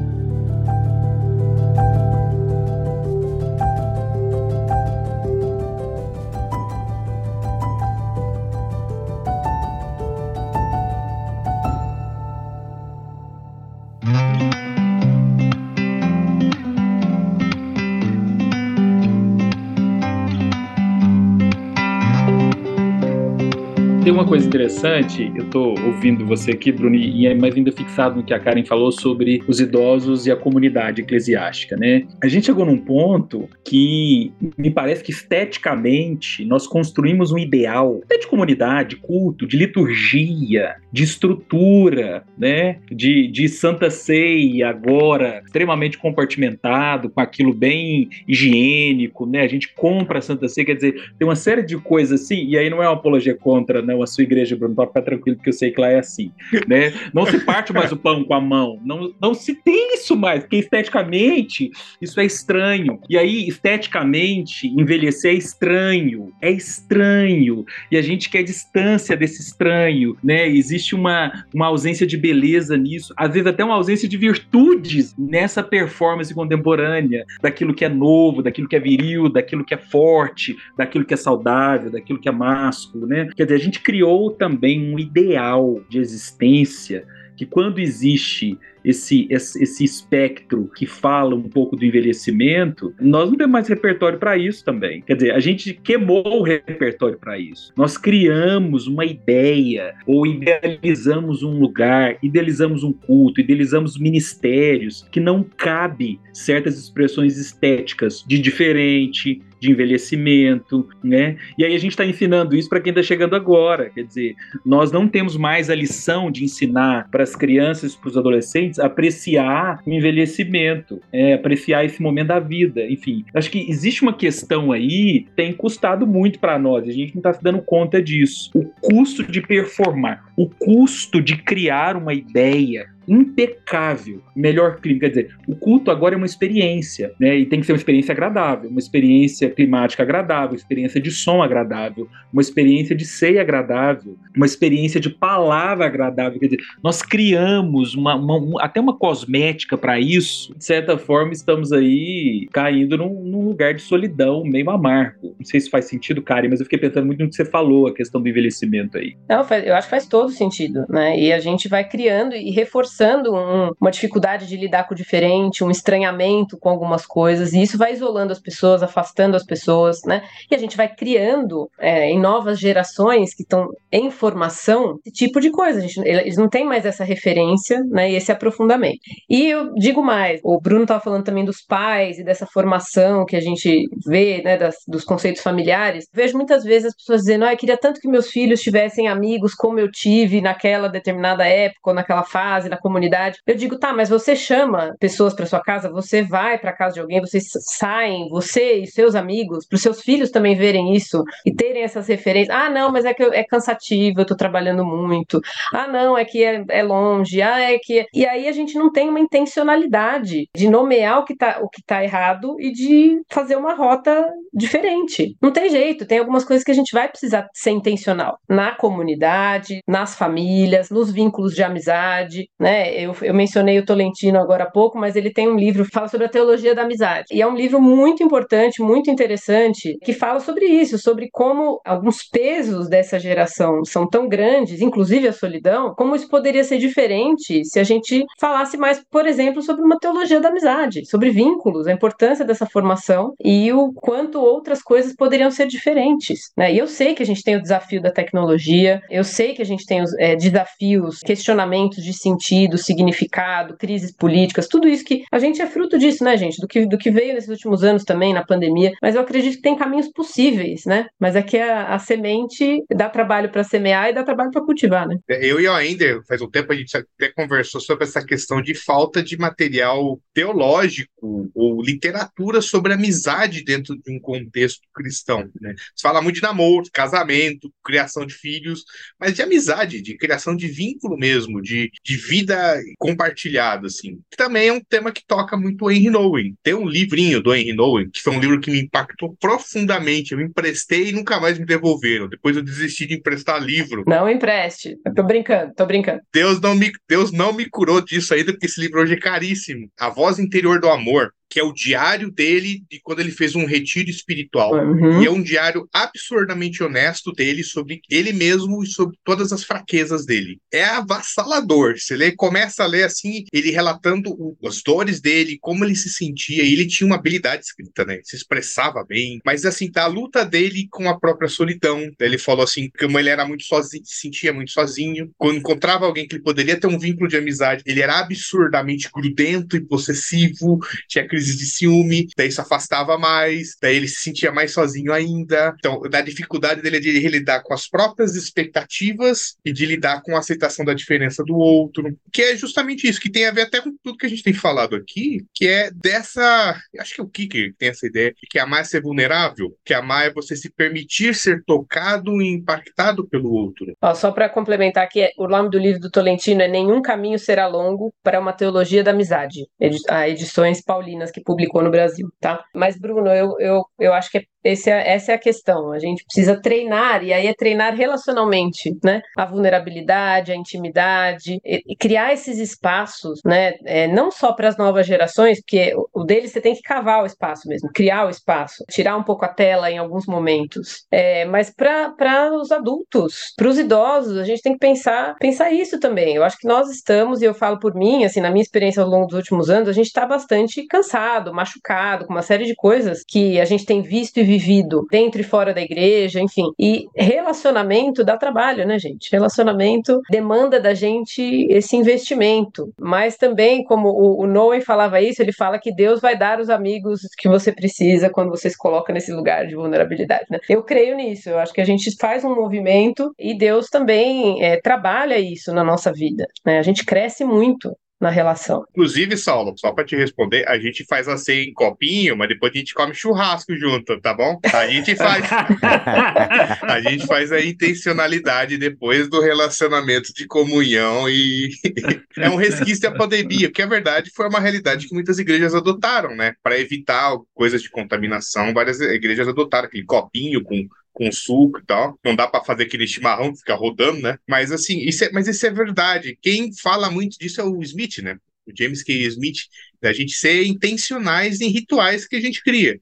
Coisa interessante, eu tô ouvindo você aqui, Bruni, é mais ainda fixado no que a Karen falou sobre os idosos e a comunidade eclesiástica, né? A gente chegou num ponto que me parece que esteticamente nós construímos um ideal de comunidade, culto, de liturgia, de estrutura, né? De, de santa ceia agora, extremamente compartimentado, com aquilo bem higiênico, né? A gente compra a santa ceia, quer dizer, tem uma série de coisas assim, e aí não é uma apologia contra né, a sua igreja, Bruno, pode ficar tranquilo, porque eu sei que lá é assim, né? Não se parte mais o pão com a mão, não, não se tem isso mais, porque esteticamente isso é estranho. E aí, esteticamente, envelhecer é estranho, é estranho, e a gente quer distância desse estranho, né? Existe uma, uma ausência de beleza nisso, às vezes até uma ausência de virtudes nessa performance contemporânea, daquilo que é novo, daquilo que é viril, daquilo que é forte, daquilo que é saudável, daquilo que é másculo, né? Quer dizer, a gente criou também um ideal de existência que quando existe esse, esse, esse espectro que fala um pouco do envelhecimento, nós não temos mais repertório para isso também. Quer dizer, a gente queimou o repertório para isso. Nós criamos uma ideia, ou idealizamos um lugar, idealizamos um culto, idealizamos ministérios que não cabe certas expressões estéticas de diferente, de envelhecimento, né? E aí a gente está ensinando isso para quem está chegando agora. Quer dizer, nós não temos mais a lição de ensinar para as crianças, para os adolescentes, apreciar o envelhecimento, é, apreciar esse momento da vida. Enfim, acho que existe uma questão aí tem custado muito para nós. A gente não está se dando conta disso. O custo de performar, o custo de criar uma ideia, impecável, melhor clima. Quer dizer, o culto agora é uma experiência, né? E tem que ser uma experiência agradável, uma experiência climática agradável, experiência de som agradável, uma experiência de ceia agradável, uma experiência de palavra agradável. Quer dizer, nós criamos uma, uma, até uma cosmética para isso. De certa forma, estamos aí caindo num, num, lugar de solidão meio amargo. Não sei se faz sentido, Karen, mas eu fiquei pensando muito no que você falou, a questão do envelhecimento aí. Não, eu acho que faz todo sentido, né? E a gente vai criando e reforçando reforçando um, uma dificuldade de lidar com o diferente, um estranhamento com algumas coisas, e isso vai isolando as pessoas, afastando as pessoas, né? E a gente vai criando é, em novas gerações que estão em formação esse tipo de coisa. Gente, eles não têm mais essa referência, né? E esse aprofundamento. E eu digo mais, o Bruno estava falando também dos pais e dessa formação que a gente vê, né? Das, dos conceitos familiares. Vejo muitas vezes as pessoas dizendo, ah, eu queria tanto que meus filhos tivessem amigos como eu tive naquela determinada época, ou naquela fase, na comunidade. Eu digo, tá, mas você chama pessoas para sua casa, você vai para casa de alguém, vocês saem, você e seus amigos, para os seus filhos também verem isso e terem essas referências. Ah, não, mas é que é cansativo, eu tô trabalhando muito. Ah, não, é que é, é longe. Ah, é que. E aí a gente não tem uma intencionalidade de nomear o que tá, o que tá errado e de fazer uma rota diferente. Não tem jeito, tem algumas coisas que a gente vai precisar ser intencional na comunidade, nas famílias, nos vínculos de amizade, né? Eu, eu mencionei o Tolentino agora há pouco, mas ele tem um livro que fala sobre a teologia da amizade. E é um livro muito importante, muito interessante, que fala sobre isso, sobre como alguns pesos dessa geração são tão grandes, inclusive a solidão, como isso poderia ser diferente se a gente falasse mais, por exemplo, sobre uma teologia da amizade, sobre vínculos, a importância dessa formação e o quanto outras coisas poderiam ser diferentes. Né? E eu sei que a gente tem o desafio da tecnologia, eu sei que a gente tem os é, desafios, questionamentos de sentido sentido, significado, crises políticas, tudo isso que a gente é fruto disso, né, gente? Do que, do que veio nesses últimos anos também na pandemia. Mas eu acredito que tem caminhos possíveis, né? Mas é que a, a semente dá trabalho para semear e dá trabalho para cultivar, né? É, eu e o Ainder, faz um tempo a gente até conversou sobre essa questão de falta de material teológico ou literatura sobre amizade dentro de um contexto cristão. Né? Se fala muito de namoro, casamento, criação de filhos, mas de amizade, de criação de vínculo mesmo, de, de vida compartilhada, assim. Que também é um tema que toca muito o Henry Nowen. Tem um livrinho do Henry Nowen, que foi um livro que me impactou profundamente. Eu emprestei e nunca mais me devolveram. Depois eu desisti de emprestar livro. Não empreste. Eu tô brincando, tô brincando. Deus não me, Deus não me curou disso ainda, porque esse livro hoje é caríssimo. A Voz Interior do Amor que é o diário dele de quando ele fez um retiro espiritual. Uhum. E é um diário absurdamente honesto dele sobre ele mesmo e sobre todas as fraquezas dele. É avassalador. Você lê, começa a ler assim, ele relatando o, as dores dele, como ele se sentia. E ele tinha uma habilidade escrita, né? Se expressava bem. Mas assim, tá a luta dele com a própria solidão. Ele falou assim, como ele era muito sozinho, se sentia muito sozinho. Quando encontrava alguém que ele poderia ter um vínculo de amizade, ele era absurdamente grudento e possessivo, tinha crise de ciúme, daí isso afastava mais, daí ele se sentia mais sozinho ainda. Então, da dificuldade dele de lidar com as próprias expectativas e de lidar com a aceitação da diferença do outro, que é justamente isso, que tem a ver até com tudo que a gente tem falado aqui, que é dessa. Acho que é o Kicker tem essa ideia, que amar é ser vulnerável, que amar é você se permitir ser tocado e impactado pelo outro. Ó, só para complementar aqui, o nome do livro do Tolentino é Nenhum Caminho Será Longo para uma Teologia da Amizade, a Edições Paulinas, que publicou no Brasil, tá? Mas, Bruno, eu, eu, eu acho que é esse é, essa é a questão. A gente precisa treinar, e aí é treinar relacionalmente, né? A vulnerabilidade, a intimidade, e, e criar esses espaços, né? É, não só para as novas gerações, porque o, deles você tem que cavar o espaço mesmo, criar o espaço, tirar um pouco a tela em alguns momentos. É, mas para os adultos, para os idosos, a gente tem que pensar, pensar isso também. Eu acho que nós estamos, e eu falo por mim, assim, na minha experiência ao longo dos últimos anos, a gente está bastante cansado, machucado, com uma série de coisas que a gente tem visto e vivido dentro e fora da igreja, enfim. E relacionamento dá trabalho, né, gente? Relacionamento demanda da gente esse investimento. Mas também, como o, o Noé falava isso, ele fala que Deus vai dar os amigos que você precisa quando você se coloca nesse lugar de vulnerabilidade, né? Eu creio nisso. Eu acho que a gente faz um movimento e Deus também é, trabalha isso na nossa vida. Né? A gente cresce muito na relação. Inclusive, Saulo, só para te responder, a gente faz a ceia em copinho, mas depois a gente come churrasco junto, tá bom? A gente faz. a gente faz a intencionalidade depois do relacionamento de comunhão e é um resquício da pandemia, porque a verdade foi uma realidade que muitas igrejas adotaram, né? Para evitar coisas de contaminação, várias igrejas adotaram aquele copinho com com suco e tal. Não dá para fazer aquele chimarrão que fica rodando, né? Mas assim, isso é, mas isso é verdade. Quem fala muito disso é o Smith, né? O James K. Smith, da gente ser intencionais em rituais que a gente cria.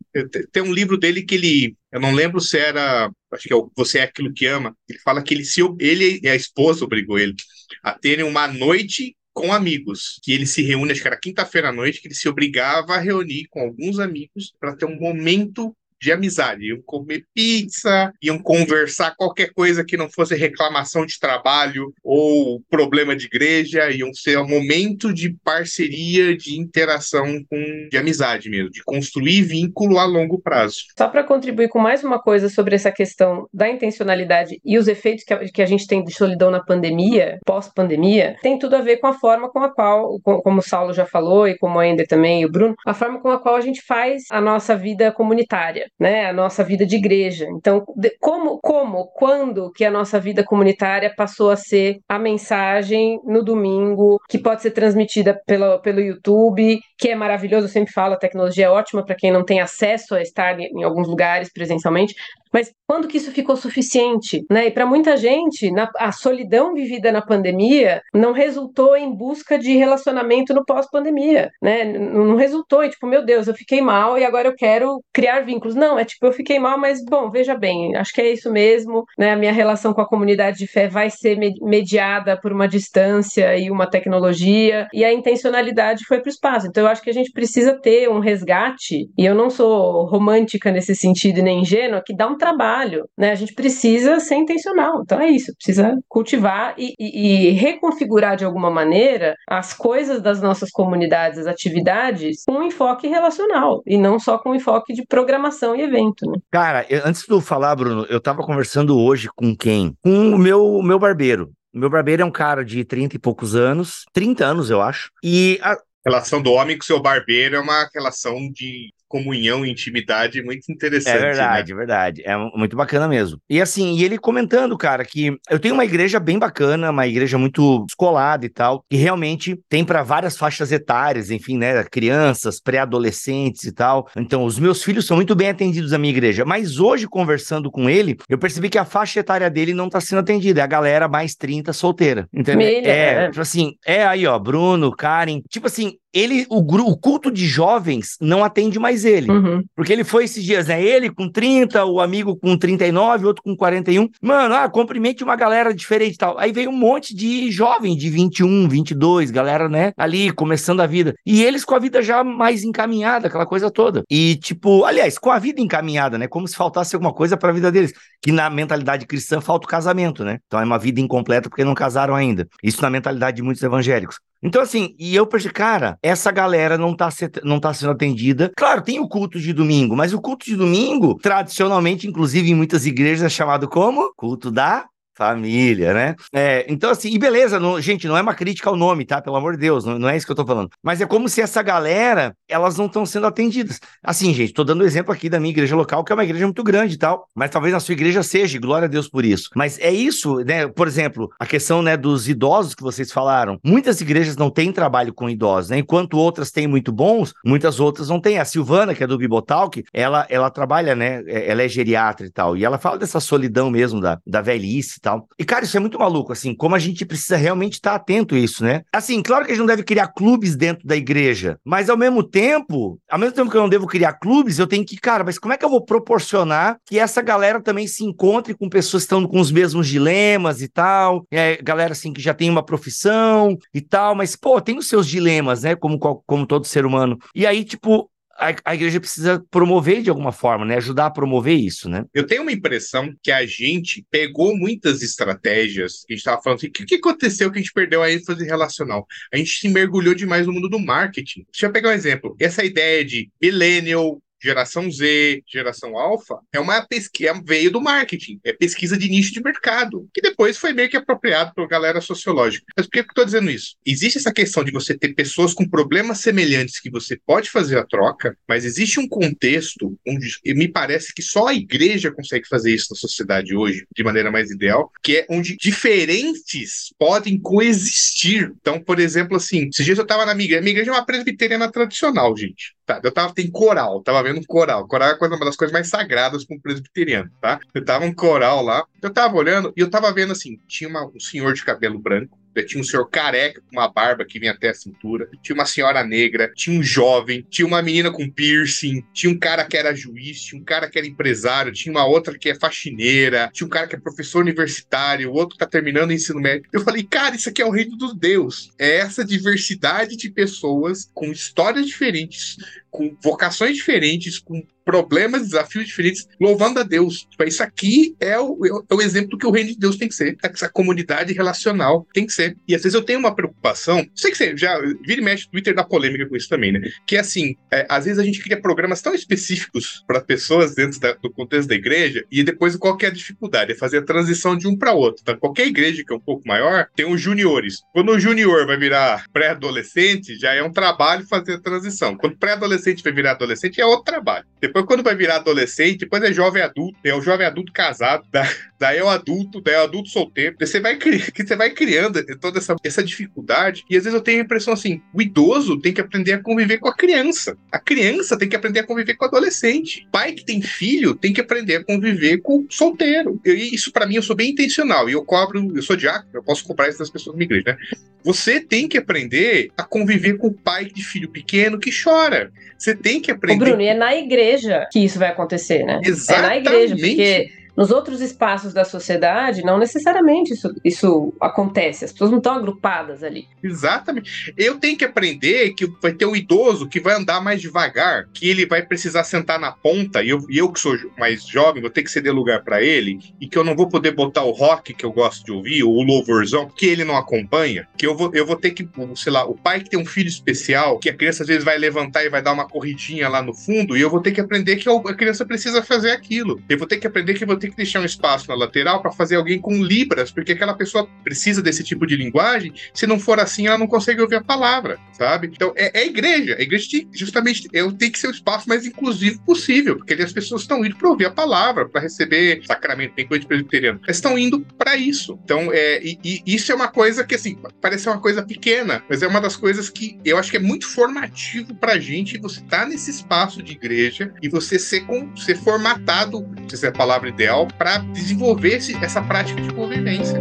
Tem um livro dele que ele, eu não lembro se era, acho que é o Você é aquilo que ama. Ele fala que ele se ele e a esposa obrigou ele a terem uma noite com amigos, que ele se reúne, acho que era quinta-feira à noite, que ele se obrigava a reunir com alguns amigos para ter um momento de amizade. Iam comer pizza, iam conversar qualquer coisa que não fosse reclamação de trabalho ou problema de igreja, iam ser um momento de parceria, de interação com, de amizade mesmo, de construir vínculo a longo prazo. Só para contribuir com mais uma coisa sobre essa questão da intencionalidade e os efeitos que a, que a gente tem de solidão na pandemia, pós-pandemia, tem tudo a ver com a forma com a qual, como o Saulo já falou e como a Ender também e o Bruno, a forma com a qual a gente faz a nossa vida comunitária né, a nossa vida de igreja. Então, de, como, como, quando que a nossa vida comunitária passou a ser a mensagem no domingo, que pode ser transmitida pelo, pelo YouTube, que é maravilhoso, eu sempre falo, a tecnologia é ótima para quem não tem acesso a estar em, em alguns lugares presencialmente, mas quando que isso ficou suficiente? Né? E para muita gente, na, a solidão vivida na pandemia não resultou em busca de relacionamento no pós-pandemia. Né? Não resultou em, tipo, meu Deus, eu fiquei mal e agora eu quero criar vínculos. Não, é tipo, eu fiquei mal, mas, bom, veja bem, acho que é isso mesmo. Né? A minha relação com a comunidade de fé vai ser mediada por uma distância e uma tecnologia, e a intencionalidade foi para o espaço. Então, eu acho que a gente precisa ter um resgate, e eu não sou romântica nesse sentido nem ingênua, que dá um trabalho, né? A gente precisa ser intencional. Então é isso, precisa cultivar e, e, e reconfigurar de alguma maneira as coisas das nossas comunidades, as atividades, com um enfoque relacional e não só com um enfoque de programação e evento. Né? Cara, eu, antes de eu falar, Bruno, eu tava conversando hoje com quem? Com o meu, meu barbeiro. Meu barbeiro é um cara de 30 e poucos anos, 30 anos, eu acho. E a relação do homem com seu barbeiro é uma relação de comunhão e intimidade muito interessante. É verdade, né? é verdade. É muito bacana mesmo. E assim, e ele comentando, cara, que eu tenho uma igreja bem bacana, uma igreja muito escolada e tal, que realmente tem para várias faixas etárias, enfim, né? Crianças, pré-adolescentes e tal. Então, os meus filhos são muito bem atendidos na minha igreja. Mas hoje, conversando com ele, eu percebi que a faixa etária dele não tá sendo atendida. É a galera mais 30 solteira. Entendeu? Milha, é, é, tipo assim, é aí, ó, Bruno, Karen. Tipo assim, ele, o, o culto de jovens não atende mais ele. Uhum. Porque ele foi esses dias, né? Ele com 30, o amigo com 39, outro com 41. Mano, ah, cumprimente uma galera diferente e tal. Aí veio um monte de jovem de 21, 22, galera, né? Ali começando a vida. E eles com a vida já mais encaminhada, aquela coisa toda. E, tipo, aliás, com a vida encaminhada, né? Como se faltasse alguma coisa para a vida deles. Que na mentalidade cristã falta o casamento, né? Então é uma vida incompleta porque não casaram ainda. Isso na mentalidade de muitos evangélicos. Então, assim, e eu pensei, cara, essa galera não tá, não tá sendo atendida. Claro, tem o culto de domingo, mas o culto de domingo, tradicionalmente, inclusive em muitas igrejas, é chamado como? Culto da Família, né? É, então, assim, e beleza, não, gente, não é uma crítica ao nome, tá? Pelo amor de Deus, não, não é isso que eu tô falando. Mas é como se essa galera, elas não estão sendo atendidas. Assim, gente, tô dando exemplo aqui da minha igreja local, que é uma igreja muito grande e tal, mas talvez a sua igreja seja, glória a Deus por isso. Mas é isso, né? Por exemplo, a questão, né, dos idosos que vocês falaram. Muitas igrejas não têm trabalho com idosos, né? Enquanto outras têm muito bons, muitas outras não têm. A Silvana, que é do Bibotalk, ela, ela trabalha, né? É, ela é geriatra e tal, e ela fala dessa solidão mesmo da, da velhice tal. E, cara, isso é muito maluco, assim, como a gente precisa realmente estar atento a isso, né? Assim, claro que a gente não deve criar clubes dentro da igreja, mas ao mesmo tempo, ao mesmo tempo que eu não devo criar clubes, eu tenho que, cara, mas como é que eu vou proporcionar que essa galera também se encontre com pessoas que estão com os mesmos dilemas e tal? É, galera, assim, que já tem uma profissão e tal, mas, pô, tem os seus dilemas, né? Como, como todo ser humano. E aí, tipo, a, igreja precisa promover de alguma forma, né? Ajudar a promover isso, né? Eu tenho uma impressão que a gente pegou muitas estratégias que a gente estava falando assim, o que, que, aconteceu que a gente perdeu a ênfase relacional? A gente se mergulhou demais no mundo do marketing. Deixa eu pegar um exemplo. Essa ideia de millennial, geração Z, geração alfa, é uma pesquisa, é veio do marketing, é pesquisa de nicho de mercado, que depois foi meio que apropriado pela galera sociológica. Mas por que eu estou dizendo isso? Existe essa questão de você ter pessoas com problemas semelhantes que você pode fazer a troca, mas existe um contexto onde me parece que só a igreja consegue fazer isso na sociedade hoje, de maneira mais ideal, que é onde diferentes podem coexistir. Então, por exemplo, assim, esses dias eu estava na minha igreja, minha igreja é uma presbiteriana tradicional, gente. Tá, eu tava, tem coral, tava vendo um coral. Coral é uma das coisas mais sagradas para um presbiteriano, tá? Eu tava um coral lá, eu tava olhando e eu tava vendo assim, tinha uma, um senhor de cabelo branco, tinha um senhor careca com uma barba que vinha até a cintura, tinha uma senhora negra, tinha um jovem, tinha uma menina com piercing, tinha um cara que era juiz, tinha um cara que era empresário, tinha uma outra que é faxineira, tinha um cara que é professor universitário, o outro tá terminando o ensino médio. Eu falei, cara, isso aqui é o reino dos deus. É essa diversidade de pessoas com histórias diferentes, com vocações diferentes, com problemas, desafios diferentes, louvando a Deus. Tipo, isso aqui é o, é o exemplo que o reino de Deus tem que ser. Essa comunidade relacional tem que ser. E às vezes eu tenho uma preocupação, sei que você já vira e mexe no Twitter da polêmica com isso também, né? Que é assim, é, às vezes a gente cria programas tão específicos para pessoas dentro da, do contexto da igreja, e depois qual que é a dificuldade? É fazer a transição de um para outro. Tá? Qualquer igreja que é um pouco maior tem os juniores. Quando o junior vai virar pré-adolescente, já é um trabalho fazer a transição. Quando pré-adolescente vai virar adolescente, é outro trabalho. Depois quando vai virar adolescente, depois é jovem adulto, é o jovem adulto casado, daí é o adulto, daí é o adulto solteiro. Você vai, você vai criando toda essa, essa dificuldade. E às vezes eu tenho a impressão assim: o idoso tem que aprender a conviver com a criança. A criança tem que aprender a conviver com o adolescente. O pai que tem filho tem que aprender a conviver com o solteiro. E isso, para mim, eu sou bem intencional. E eu cobro, eu sou diácono, eu posso cobrar isso das pessoas da minha igreja, né? Você tem que aprender a conviver com o pai de filho pequeno que chora. Você tem que aprender. O Bruno, é na igreja que isso vai acontecer, né? Exatamente. É na igreja, porque nos outros espaços da sociedade, não necessariamente isso, isso acontece, as pessoas não estão agrupadas ali. Exatamente. Eu tenho que aprender que vai ter um idoso que vai andar mais devagar, que ele vai precisar sentar na ponta, e eu, e eu que sou mais jovem, vou ter que ceder lugar para ele, e que eu não vou poder botar o rock que eu gosto de ouvir, ou o louvorzão, que ele não acompanha, que eu vou, eu vou ter que, sei lá, o pai que tem um filho especial, que a criança às vezes vai levantar e vai dar uma corridinha lá no fundo, e eu vou ter que aprender que a criança precisa fazer aquilo. Eu vou ter que aprender que eu vou ter tem que deixar um espaço na lateral para fazer alguém com libras, porque aquela pessoa precisa desse tipo de linguagem. Se não for assim, ela não consegue ouvir a palavra, sabe? Então, é, é igreja. A igreja tem, justamente eu tenho que ser o espaço mais inclusivo possível, porque as pessoas estão indo para ouvir a palavra, para receber sacramento, tem coisa de presbiteriano. Elas estão indo para isso. Então, é, e, e, isso é uma coisa que, assim, parece uma coisa pequena, mas é uma das coisas que eu acho que é muito formativo para a gente você tá nesse espaço de igreja e você ser, com, ser formatado, se é a palavra ideal, social para desenvolver esse, essa prática de convivência.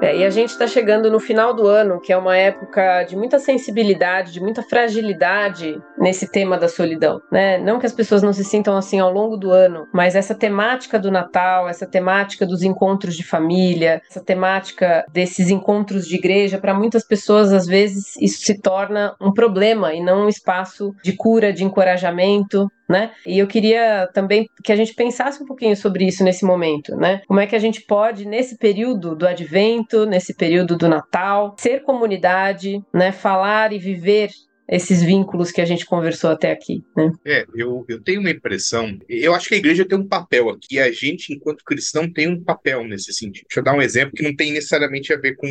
É, e a gente está chegando no final do ano, que é uma época de muita sensibilidade, de muita fragilidade nesse tema da solidão, né? Não que as pessoas não se sintam assim ao longo do ano, mas essa temática do Natal, essa temática dos encontros de família, essa temática desses encontros de igreja, para muitas pessoas às vezes isso se torna um problema e não um espaço de cura, de encorajamento, né? E eu queria também que a gente pensasse um pouquinho sobre isso nesse momento, né? Como é que a gente pode, nesse período do advento, nesse período do Natal, ser comunidade, né? Falar e viver esses vínculos que a gente conversou até aqui, né? É, eu, eu tenho uma impressão, eu acho que a igreja tem um papel aqui, a gente, enquanto cristão, tem um papel nesse sentido. Deixa eu dar um exemplo que não tem necessariamente a ver com,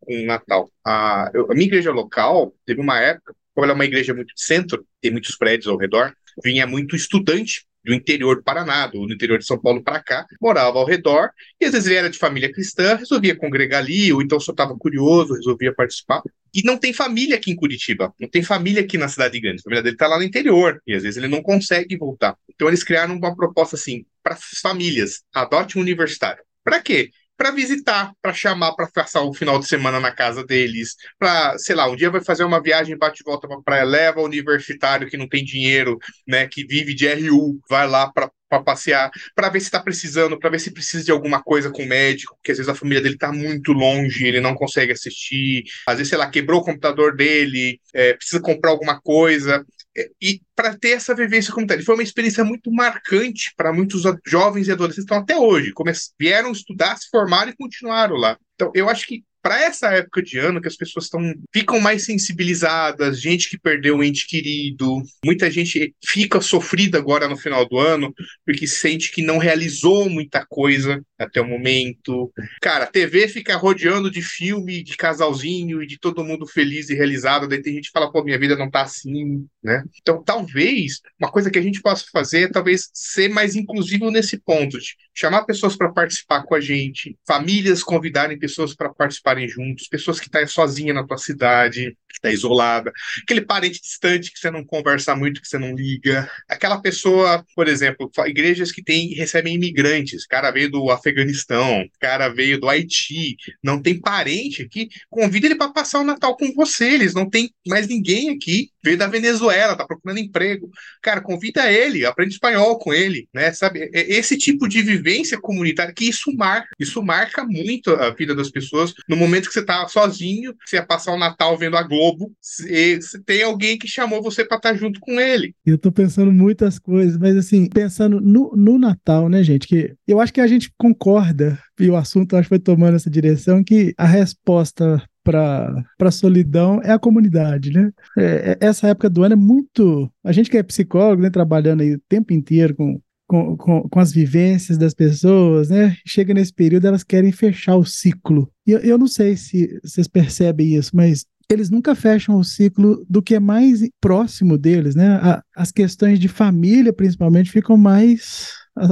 com Natal. A, eu, a minha igreja local teve uma época, como ela é uma igreja muito de centro, tem muitos prédios ao redor, vinha muito estudante do interior do Paraná, do interior de São Paulo para cá, morava ao redor, e às vezes ele era de família cristã, resolvia congregar ali, ou então só estava curioso, resolvia participar. E não tem família aqui em Curitiba, não tem família aqui na cidade grande, a família dele está lá no interior, e às vezes ele não consegue voltar. Então eles criaram uma proposta assim, para as famílias, adote um universitário. Para quê? para visitar, para chamar para passar o final de semana na casa deles, para, sei lá, um dia vai fazer uma viagem bate e volta para praia, leva o universitário que não tem dinheiro, né, que vive de RU, vai lá para para passear, para ver se está precisando, para ver se precisa de alguma coisa com o médico, porque às vezes a família dele está muito longe, ele não consegue assistir, às vezes, sei lá, quebrou o computador dele, é, precisa comprar alguma coisa. É, e para ter essa vivência comunitária. Foi uma experiência muito marcante para muitos jovens e adolescentes estão até hoje. vieram estudar, se formaram e continuaram lá. Então, eu acho que para essa época de ano que as pessoas estão ficam mais sensibilizadas, gente que perdeu um ente querido, muita gente fica sofrida agora no final do ano porque sente que não realizou muita coisa até o momento. Cara, a TV fica rodeando de filme, de casalzinho e de todo mundo feliz e realizado, daí tem gente que fala, pô, minha vida não tá assim, né? Então, talvez uma coisa que a gente possa fazer é talvez ser mais inclusivo nesse ponto, de chamar pessoas para participar com a gente, famílias convidarem pessoas para participar estarem juntos, pessoas que estão tá sozinha na tua cidade, que está isolada, aquele parente distante que você não conversa muito, que você não liga, aquela pessoa, por exemplo, igrejas que tem, recebem imigrantes, cara veio do Afeganistão, cara veio do Haiti, não tem parente aqui, convida ele para passar o Natal com você, eles não tem mais ninguém aqui, veio da Venezuela, tá procurando emprego, cara, convida ele, aprende espanhol com ele, né, sabe, esse tipo de vivência comunitária, que isso marca, isso marca muito a vida das pessoas no momento que você tá sozinho, você ia passar o Natal vendo a Globo, se, se tem alguém que chamou você para estar tá junto com ele. Eu tô pensando muitas coisas, mas assim, pensando no, no Natal, né, gente, que eu acho que a gente concorda, e o assunto acho que foi tomando essa direção, que a resposta para a solidão é a comunidade, né? É, é, essa época do ano é muito. A gente que é psicólogo, né, trabalhando aí o tempo inteiro com com, com, com, as vivências das pessoas, né? Chega nesse período, elas querem fechar o ciclo. E eu, eu não sei se vocês percebem isso, mas eles nunca fecham o ciclo do que é mais próximo deles, né? A, as questões de família, principalmente, ficam mais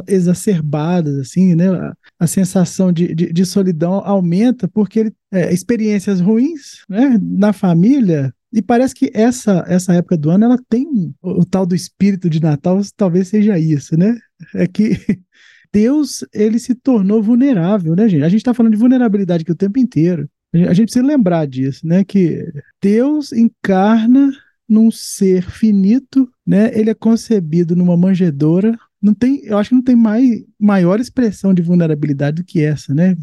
exacerbadas, assim, né? A, a sensação de, de, de, solidão aumenta porque ele, é, experiências ruins, né? Na família e parece que essa, essa época do ano ela tem o, o tal do espírito de Natal, talvez seja isso, né? É que Deus ele se tornou vulnerável, né, gente? A gente está falando de vulnerabilidade aqui o tempo inteiro. A gente precisa lembrar disso, né? Que Deus encarna num ser finito, né? Ele é concebido numa manjedoura, não tem, eu acho que não tem mais, maior expressão de vulnerabilidade do que essa, né?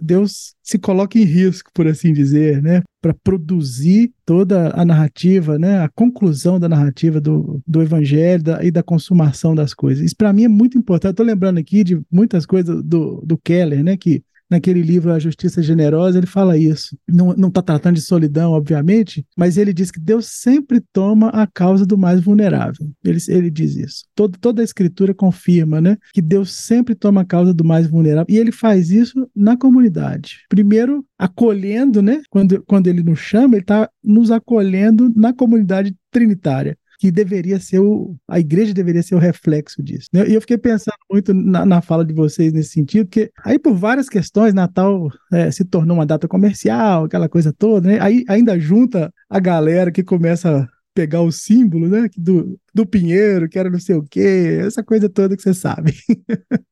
Deus se coloca em risco, por assim dizer, né? Para produzir toda a narrativa, né? A conclusão da narrativa do, do evangelho da, e da consumação das coisas. Isso para mim é muito importante. Estou lembrando aqui de muitas coisas do, do Keller, né? Que naquele livro A Justiça Generosa, ele fala isso. Não está tratando de solidão, obviamente, mas ele diz que Deus sempre toma a causa do mais vulnerável. Ele, ele diz isso. Todo, toda a escritura confirma né, que Deus sempre toma a causa do mais vulnerável. E ele faz isso na comunidade. Primeiro, acolhendo, né? Quando, quando ele nos chama, ele está nos acolhendo na comunidade trinitária que deveria ser o. A igreja deveria ser o reflexo disso. Né? E eu fiquei pensando muito na, na, fala de vocês nesse sentido, porque aí por várias questões, Natal é, se tornou uma data comercial, aquela coisa toda, né? Aí ainda junta a galera que começa pegar o símbolo, né? Do, do pinheiro, que era não sei o quê, essa coisa toda que você sabe.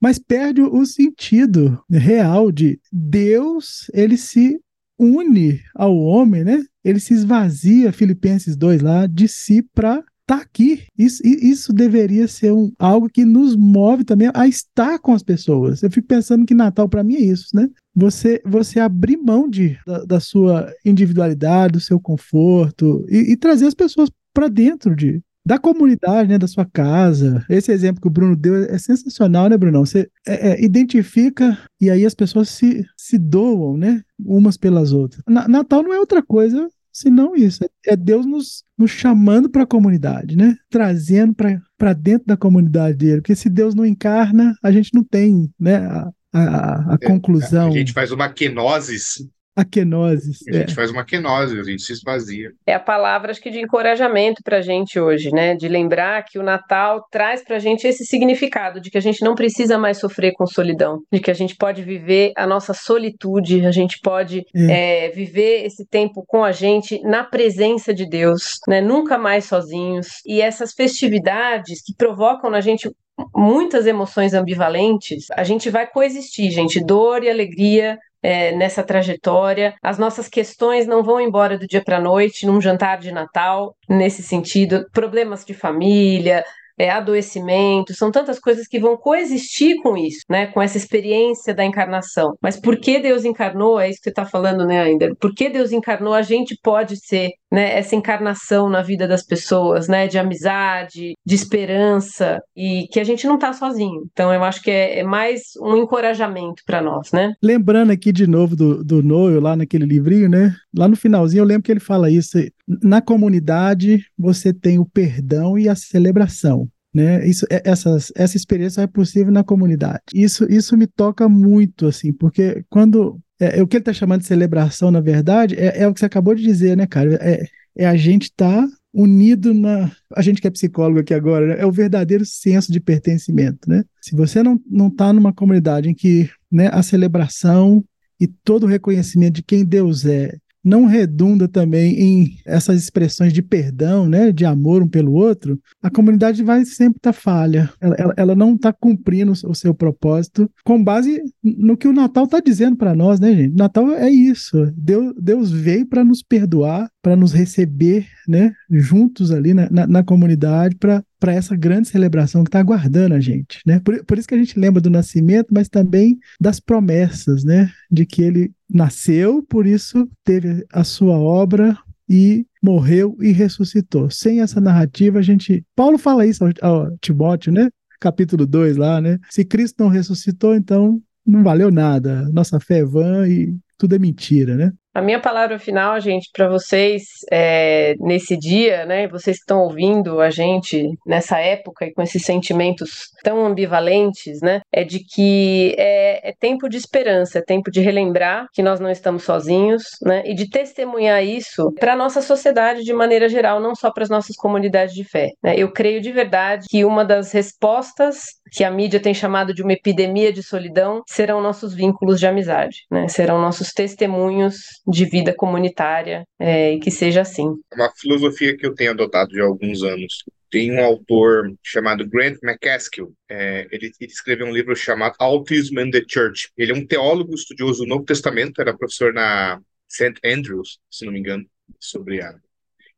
Mas perde o sentido real de Deus, ele se une ao homem, né? Ele se esvazia, Filipenses 2 lá, de si para estar tá aqui. Isso, isso deveria ser um, algo que nos move também a estar com as pessoas. Eu fico pensando que Natal para mim é isso, né? Você, você abrir mão de, da, da sua individualidade, do seu conforto e, e trazer as pessoas para dentro de, da comunidade, né, da sua casa. Esse exemplo que o Bruno deu é sensacional, né, Brunão? Você é, é, identifica e aí as pessoas se, se doam, né, umas pelas outras. Na, Natal não é outra coisa senão isso. É, é Deus nos, nos chamando para a comunidade, né? Trazendo para dentro da comunidade dele. Porque se Deus não encarna, a gente não tem né, a, a, a é, conclusão. a gente faz uma quenosis a quenose. A gente é. faz uma quenose, a gente se esvazia. É a palavra, acho que, de encorajamento para a gente hoje, né? De lembrar que o Natal traz para a gente esse significado de que a gente não precisa mais sofrer com solidão, de que a gente pode viver a nossa solitude, a gente pode é. É, viver esse tempo com a gente na presença de Deus, né? Nunca mais sozinhos. E essas festividades que provocam na gente muitas emoções ambivalentes, a gente vai coexistir, gente, dor e alegria é, nessa trajetória. As nossas questões não vão embora do dia para a noite, num jantar de Natal, nesse sentido. Problemas de família, é, adoecimento, são tantas coisas que vão coexistir com isso, né? Com essa experiência da encarnação. Mas por que Deus encarnou? É isso que você está falando, né, ainda? Por que Deus encarnou? A gente pode ser né, essa encarnação na vida das pessoas, né, de amizade, de esperança e que a gente não está sozinho. Então eu acho que é, é mais um encorajamento para nós, né? Lembrando aqui de novo do, do Noel lá naquele livrinho, né? Lá no finalzinho eu lembro que ele fala isso. Na comunidade você tem o perdão e a celebração. Né? Isso, é, essas, essa experiência é possível na comunidade. Isso, isso me toca muito, assim, porque quando é, é, o que ele está chamando de celebração, na verdade, é, é, o que você acabou de dizer, né, cara? É, é a gente estar tá unido na. A gente que é psicólogo aqui agora, né? é o verdadeiro senso de pertencimento, né? Se você não está numa comunidade em que né, a celebração e todo o reconhecimento de quem Deus é não redunda também em essas expressões de perdão, né, de amor um pelo outro, a comunidade vai sempre estar tá falha. Ela, ela, ela não está cumprindo o seu propósito com base no que o Natal está dizendo para nós, né, gente? Natal é isso. Deus, Deus veio para nos perdoar, para nos receber, né, juntos ali na, na, na comunidade, para essa grande celebração que está aguardando a gente, né? Por, por isso que a gente lembra do nascimento, mas também das promessas, né? De que ele nasceu, por isso teve a sua obra e morreu e ressuscitou. Sem essa narrativa, a gente. Paulo fala isso ao, ao Timóteo, né? Capítulo 2 lá, né? Se Cristo não ressuscitou, então não valeu nada. Nossa fé é vã e tudo é mentira, né? A minha palavra final, gente, para vocês é, nesse dia, né? Vocês que estão ouvindo a gente nessa época e com esses sentimentos tão ambivalentes, né? É de que é, é tempo de esperança, é tempo de relembrar que nós não estamos sozinhos, né? E de testemunhar isso para nossa sociedade de maneira geral, não só para as nossas comunidades de fé. Né? Eu creio de verdade que uma das respostas que a mídia tem chamado de uma epidemia de solidão serão nossos vínculos de amizade, né? Serão nossos testemunhos de vida comunitária é, e que seja assim. Uma filosofia que eu tenho adotado há alguns anos. Tem um autor chamado Grant McCaskill. É, ele, ele, escreveu um livro chamado Autism and the Church. Ele é um teólogo estudioso do Novo Testamento, era professor na St. Andrews, se não me engano, sobre a.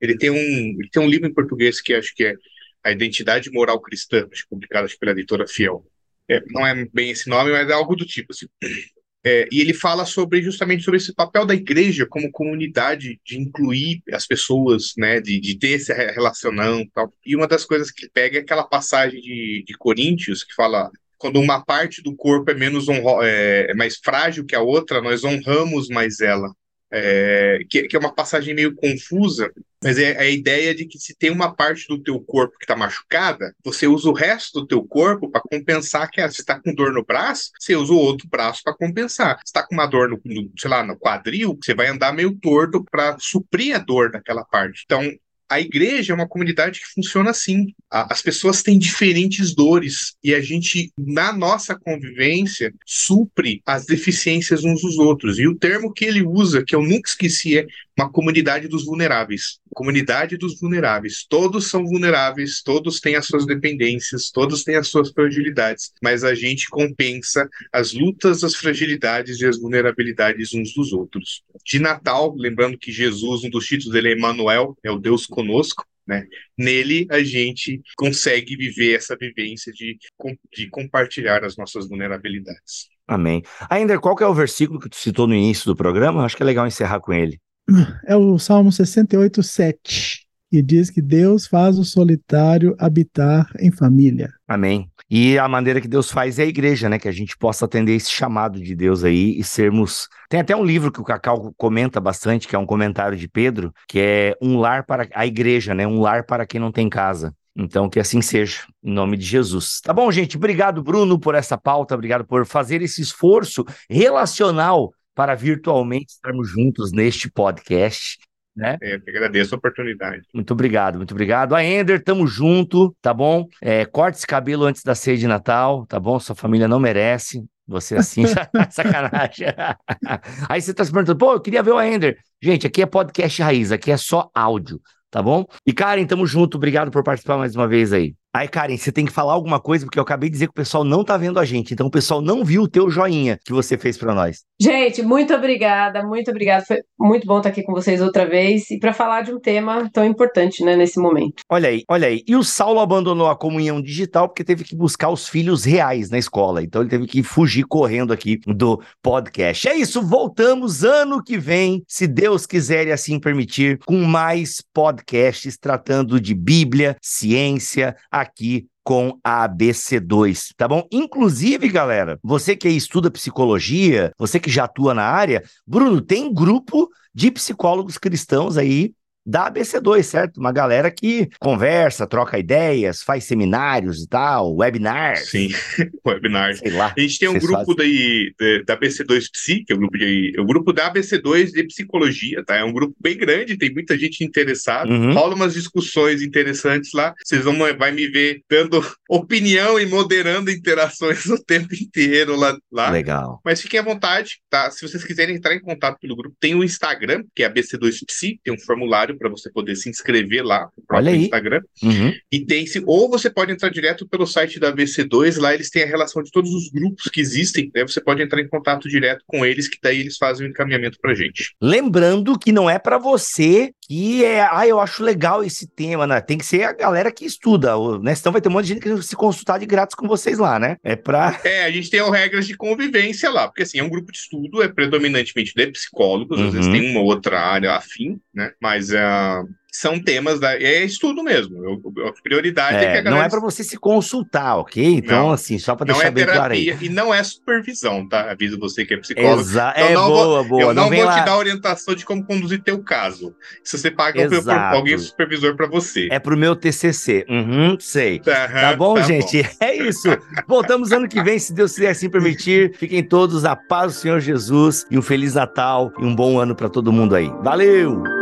Ele tem um, ele tem um livro em português que acho que é A Identidade Moral Cristã, acho, pela editora Fiel. É, não é bem esse nome, mas é algo do tipo. Assim. É, e ele fala sobre justamente sobre esse papel da igreja como comunidade de incluir as pessoas, né, de, de ter essa relação tal. E uma das coisas que pega é aquela passagem de, de Coríntios que fala quando uma parte do corpo é menos honro, é, é mais frágil que a outra, nós honramos mais ela é, que, que, é uma passagem meio confusa, mas é a ideia de que se tem uma parte do teu corpo que está machucada, você usa o resto do teu corpo para compensar que se está com dor no braço, você usa o outro braço para compensar. Se está com uma dor no, no, sei lá, no quadril, você vai andar meio torto para suprir a dor daquela parte. Então, a igreja é uma comunidade que funciona assim. As pessoas têm diferentes dores e a gente, na nossa convivência, supre as deficiências uns dos outros. E o termo que ele usa, que eu nunca esqueci, é uma comunidade dos vulneráveis. Comunidade dos vulneráveis. Todos são vulneráveis, todos têm as suas dependências, todos têm as suas fragilidades, mas a gente compensa as lutas, as fragilidades e as vulnerabilidades uns dos outros. De Natal, lembrando que Jesus, um dos títulos dele é Emmanuel, é o Deus conosco. Né? Nele a gente consegue viver essa vivência de, de compartilhar as nossas vulnerabilidades. Amém. Ainda qual é o versículo que tu citou no início do programa? Acho que é legal encerrar com ele. É o Salmo 68, 7, que diz que Deus faz o solitário habitar em família. Amém. E a maneira que Deus faz é a igreja, né? Que a gente possa atender esse chamado de Deus aí e sermos. Tem até um livro que o Cacau comenta bastante, que é um comentário de Pedro, que é um lar para a igreja, né? Um lar para quem não tem casa. Então, que assim seja, em nome de Jesus. Tá bom, gente? Obrigado, Bruno, por essa pauta, obrigado por fazer esse esforço relacional para virtualmente estarmos juntos neste podcast. Né? É, eu que agradeço a oportunidade. Muito obrigado, muito obrigado. A Ender, tamo junto, tá bom? É, corte esse cabelo antes da ceia de Natal, tá bom? Sua família não merece. Você assim, sacanagem. Aí você tá se perguntando, pô, eu queria ver o Ender. Gente, aqui é podcast raiz, aqui é só áudio tá bom? E Karen, tamo junto, obrigado por participar mais uma vez aí. Aí, Karen, você tem que falar alguma coisa, porque eu acabei de dizer que o pessoal não tá vendo a gente. Então, o pessoal não viu o teu joinha que você fez para nós. Gente, muito obrigada, muito obrigada. Foi muito bom estar aqui com vocês outra vez e para falar de um tema tão importante, né, nesse momento. Olha aí, olha aí. E o Saulo abandonou a comunhão digital porque teve que buscar os filhos reais na escola. Então, ele teve que fugir correndo aqui do podcast. É isso, voltamos ano que vem, se Deus quiser e assim permitir, com mais podcasts tratando de Bíblia, ciência, aqui com a ABC2, tá bom? Inclusive, galera, você que estuda psicologia, você que já atua na área, Bruno, tem grupo de psicólogos cristãos aí da ABC2, certo? Uma galera que conversa, troca ideias, faz seminários e tal, webinars. Sim, webinars. Sei lá. A gente tem um grupo daí, da ABC2 Psi, que é o grupo de, o grupo da ABC2 de psicologia, tá? É um grupo bem grande, tem muita gente interessada. Uhum. Rola umas discussões interessantes lá. Vocês vão vai me ver dando opinião e moderando interações o tempo inteiro lá, lá. Legal. Mas fiquem à vontade, tá? Se vocês quiserem entrar em contato pelo grupo, tem o Instagram, que é ABC2 Psi, tem um formulário para você poder se inscrever lá no próprio Instagram. Uhum. E tem se ou você pode entrar direto pelo site da VC2, lá eles têm a relação de todos os grupos que existem, né? Você pode entrar em contato direto com eles, que daí eles fazem o encaminhamento pra gente. Lembrando que não é para você que é, ah, eu acho legal esse tema, né? Tem que ser a galera que estuda, né? Senão vai ter um monte de gente que se consultar de grátis com vocês lá, né? É pra. É, a gente tem regras de convivência lá, porque assim, é um grupo de estudo, é predominantemente de psicólogos, uhum. às vezes uhum. tem uma outra área afim, né? Mas é são temas da. É estudo mesmo. a prioridade é, é que a galera. Não é para você se consultar, ok? Então, não, assim, só para deixar é bem claro aí. E não é supervisão, tá? Aviso você que é psicólogo. Exato. Então, é boa, vou, boa. Eu não, não vou lá. te dar orientação de como conduzir teu caso. Se você paga Exato. alguém supervisor para você. É pro meu TCC. Uhum, sei. Uhum, tá bom, tá gente? Bom. É isso. Voltamos ano que vem, se Deus quiser assim permitir. Fiquem todos a paz do Senhor Jesus e um feliz Natal e um bom ano para todo mundo aí. Valeu!